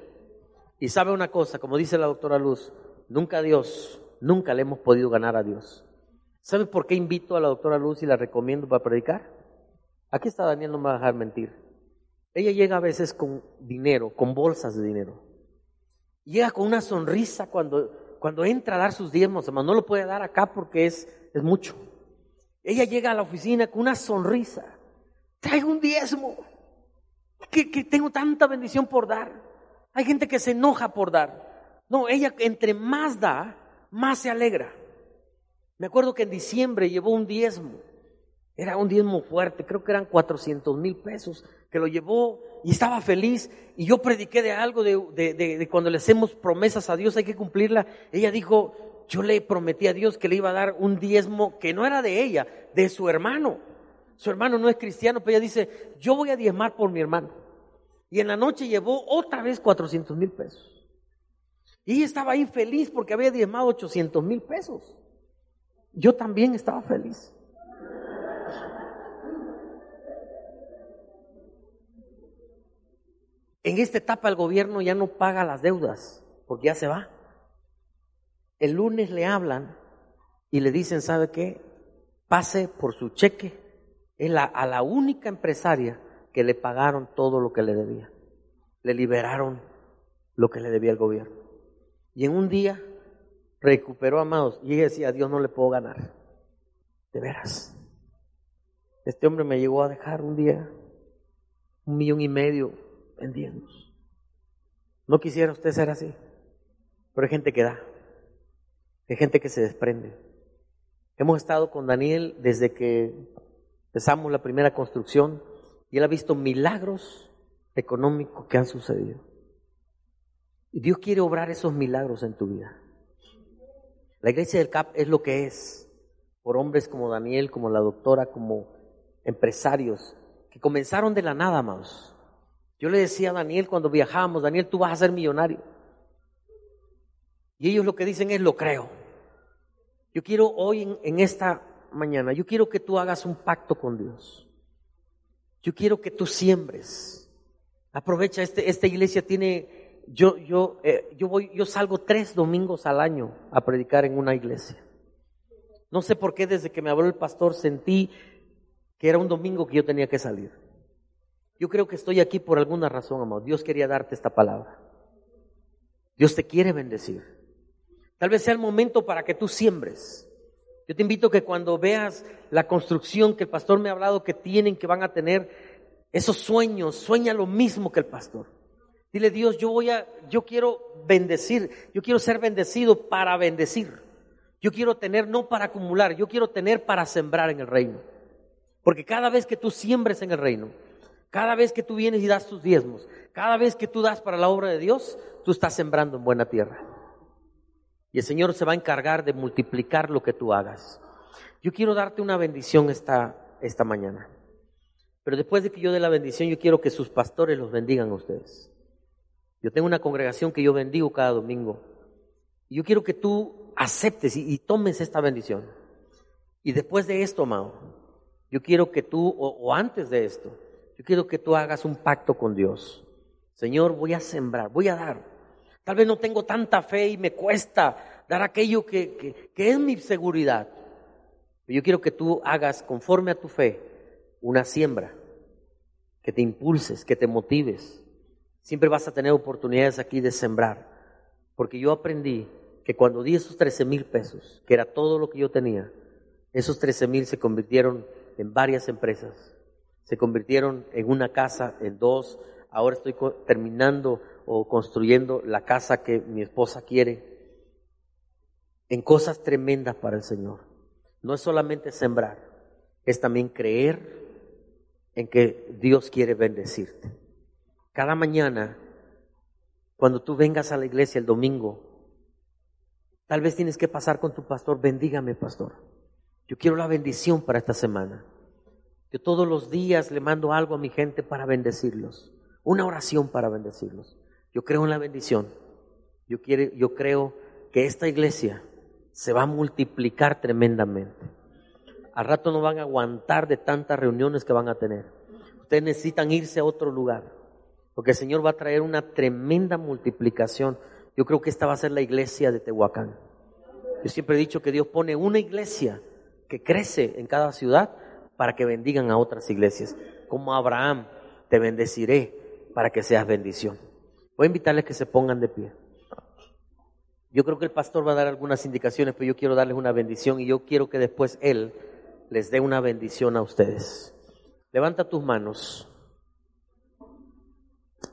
B: Y sabe una cosa, como dice la doctora Luz, nunca a Dios, nunca le hemos podido ganar a Dios. ¿Sabe por qué invito a la doctora Luz y la recomiendo para predicar? Aquí está Daniel, no me va a dejar mentir. Ella llega a veces con dinero, con bolsas de dinero. Llega con una sonrisa cuando, cuando entra a dar sus diezmos, hermano. No lo puede dar acá porque es, es mucho. Ella llega a la oficina con una sonrisa. Traigo un diezmo. Que, que tengo tanta bendición por dar. Hay gente que se enoja por dar. No, ella entre más da, más se alegra. Me acuerdo que en diciembre llevó un diezmo. Era un diezmo fuerte, creo que eran 400 mil pesos, que lo llevó y estaba feliz. Y yo prediqué de algo, de, cuando le hacemos promesas a Dios hay que cumplirla. Ella dijo, yo le prometí a Dios que le iba a dar un diezmo que no era de ella, de su hermano. Su hermano no es cristiano, pero ella dice, yo voy a diezmar por mi hermano. Y en la noche llevó otra vez 400 mil pesos. Y estaba ahí feliz porque había diezmado 800 mil pesos. Yo también estaba feliz. En esta etapa el gobierno ya no paga las deudas porque ya se va. El lunes le hablan y le dicen, ¿sabe qué? Pase por su cheque. Es a la única empresaria que le pagaron todo lo que le debía. Le liberaron lo que le debía el gobierno. Y en un día recuperó amados y ella decía, a Dios no le puedo ganar. De veras. Este hombre me llegó a dejar un día un millón y medio No quisiera usted ser así, pero hay gente que da, hay gente que se desprende. Hemos estado con Daniel desde que empezamos la primera construcción y él ha visto milagros económicos que han sucedido. Y Dios quiere obrar esos milagros en tu vida. La iglesia del CAP es lo que es, por hombres como Daniel, como la doctora, como empresarios, que comenzaron de la nada, más. Yo le decía a Daniel cuando viajábamos, Daniel, tú vas a ser millonario. Y ellos lo que dicen es, lo creo. Yo quiero hoy en, en esta mañana, yo quiero que tú hagas un pacto con Dios. Yo quiero que tú siembres. Aprovecha, este, esta iglesia tiene, yo, yo, eh, yo voy, yo salgo tres domingos al año a predicar en una iglesia. No sé por qué desde que me habló el pastor sentí que era un domingo que yo tenía que salir. Yo creo que estoy aquí por alguna razón, amado. Dios quería darte esta palabra. Dios te quiere bendecir. Tal vez sea el momento para que tú siembres. Yo te invito que cuando veas la construcción que el pastor me ha hablado que tienen, que van a tener esos sueños, sueña lo mismo que el pastor. Dile, Dios, yo voy a, yo quiero bendecir, yo quiero ser bendecido para bendecir. Yo quiero tener no para acumular, yo quiero tener para sembrar en el reino. Porque cada vez que tú siembres en el reino, cada vez que tú vienes y das tus diezmos, cada vez que tú das para la obra de Dios, tú estás sembrando en buena tierra. Y el Señor se va a encargar de multiplicar lo que tú hagas. Yo quiero darte una bendición esta, esta mañana. Pero después de que yo dé la bendición, yo quiero que sus pastores los bendigan a ustedes. Yo tengo una congregación que yo bendigo cada domingo. Y yo quiero que tú aceptes y, tomes esta bendición. Y después de esto, amado, yo quiero que tú, o antes de esto, yo quiero que tú hagas un pacto con Dios. Señor, voy a sembrar, voy a dar. Tal vez no tengo tanta fe y me cuesta dar aquello que, que, es mi seguridad. Pero yo quiero que tú hagas conforme a tu fe una siembra, que te impulses, que te motives. Siempre vas a tener oportunidades aquí de sembrar. Porque yo aprendí que cuando di esos 13 mil pesos, que era todo lo que yo tenía, esos 13 mil se convirtieron en varias empresas. Se convirtieron en una casa, en dos. Ahora estoy terminando o construyendo la casa que mi esposa quiere. En cosas tremendas para el Señor. No es solamente sembrar, es también creer en que Dios quiere bendecirte. Cada mañana, cuando tú vengas a la iglesia el domingo, tal vez tienes que pasar con tu pastor, bendígame pastor. Yo quiero la bendición para esta semana. Yo todos los días le mando algo a mi gente para bendecirlos, una oración para bendecirlos. Yo creo en la bendición. Yo, quiero, yo creo que esta iglesia se va a multiplicar tremendamente. Al rato no van a aguantar de tantas reuniones que van a tener. Ustedes necesitan irse a otro lugar, porque el Señor va a traer una tremenda multiplicación. Yo creo que esta va a ser la iglesia de Tehuacán. Yo siempre he dicho que Dios pone una iglesia que crece en cada ciudad para que bendigan a otras iglesias. Como Abraham, te bendeciré para que seas bendición. Voy a invitarles que se pongan de pie. Yo creo que el pastor va a dar algunas indicaciones, pero yo quiero darles una bendición y yo quiero que después él les dé una bendición a ustedes. Levanta tus manos.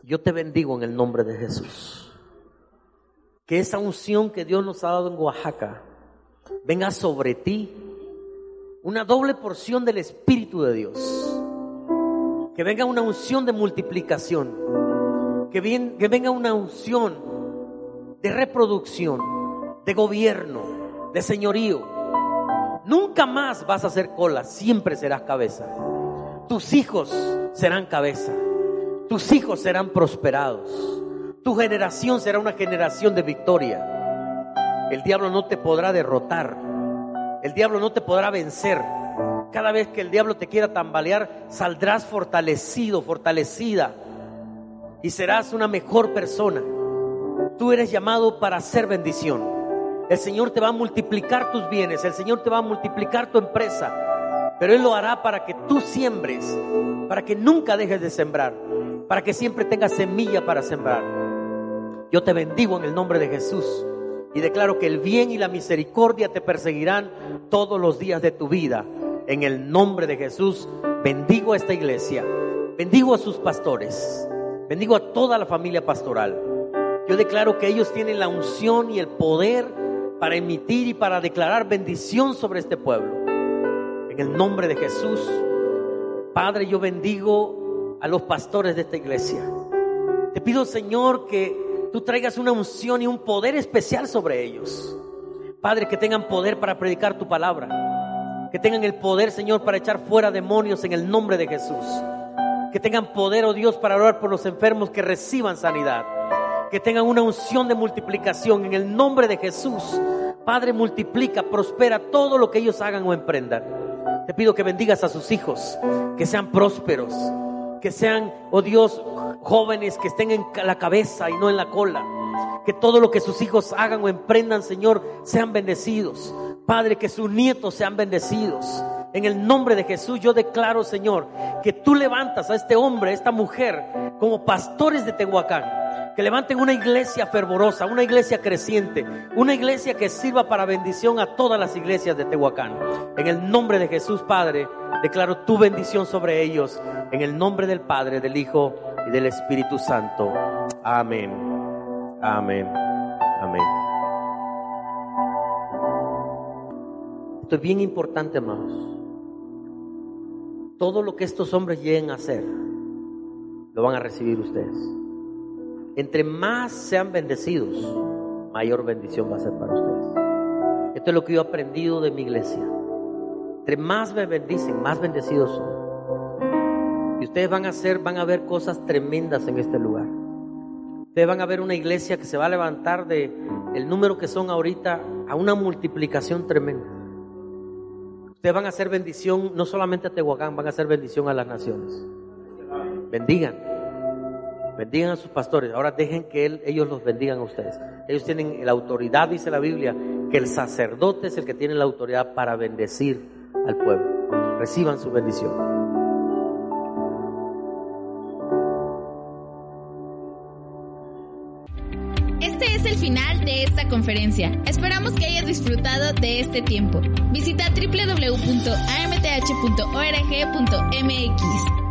B: Yo te bendigo en el nombre de Jesús. Que esa unción que Dios nos ha dado en Oaxaca venga sobre ti. Una doble porción del Espíritu de Dios. Que venga una unción de multiplicación. Que, venga una unción de reproducción, de gobierno, de señorío. Nunca más vas a ser cola, siempre serás cabeza. Tus hijos serán cabeza. Tus hijos serán prosperados. Tu generación será una generación de victoria. El diablo no te podrá derrotar. El diablo no te podrá vencer. Cada vez que el diablo te quiera tambalear, saldrás fortalecido, fortalecida. Y serás una mejor persona. Tú eres llamado para hacer bendición. El Señor te va a multiplicar tus bienes, el Señor te va a multiplicar tu empresa, pero Él lo hará para que tú siembres, para que nunca dejes de sembrar, para que siempre tengas semilla para sembrar. Yo te bendigo en el nombre de Jesús y declaro que el bien y la misericordia te perseguirán todos los días de tu vida. En el nombre de Jesús, bendigo a esta iglesia, bendigo a sus pastores, bendigo a toda la familia pastoral. Yo declaro que ellos tienen la unción y el poder para emitir y para declarar bendición sobre este pueblo. En el nombre de Jesús, Padre, yo bendigo a los pastores de esta iglesia. Te pido, Señor, que tú traigas una unción y un poder especial sobre ellos. Padre, que tengan poder para predicar tu palabra. Que tengan el poder, Señor, para echar fuera demonios en el nombre de Jesús. Que tengan poder, oh Dios, para orar por los enfermos que reciban sanidad que tengan una unción de multiplicación en el nombre de Jesús. Padre, multiplica, prospera todo lo que ellos hagan o emprendan. Te pido que bendigas a sus hijos, que sean prósperos, que sean, oh Dios, jóvenes que estén en la cabeza y no en la cola. Que todo lo que sus hijos hagan o emprendan, Señor, sean bendecidos. Padre, que sus nietos sean bendecidos. En el nombre de Jesús yo declaro, Señor, que tú levantas a este hombre, a esta mujer, como pastores de Tehuacán que levanten una iglesia fervorosa, una iglesia creciente, una iglesia que sirva para bendición a todas las iglesias de Tehuacán. En el nombre de Jesús, Padre, declaro tu bendición sobre ellos. En el nombre del Padre, del Hijo y del Espíritu Santo. Amén. Amén. Amén. Esto es bien importante, hermanos. Todo lo que estos hombres lleguen a hacer, lo van a recibir ustedes. Entre más sean bendecidos, mayor bendición va a ser para ustedes. Esto es lo que yo he aprendido de mi iglesia. Entre más me bendicen, más bendecidos son. Y ustedes van a hacer, van a ver cosas tremendas en este lugar. Ustedes van a ver una iglesia que se va a levantar de el número que son ahorita a una multiplicación tremenda. Ustedes van a hacer bendición no solamente a Tehuacán, van a hacer bendición a las naciones. Bendigan. Bendigan a sus pastores. Ahora dejen que ellos los bendigan a ustedes. Ellos tienen la autoridad, dice la Biblia, que el sacerdote es el que tiene la autoridad para bendecir al pueblo. Reciban su bendición.
A: Es el final de esta conferencia. Esperamos que hayas disfrutado de este tiempo. Visita www.amth.org.mx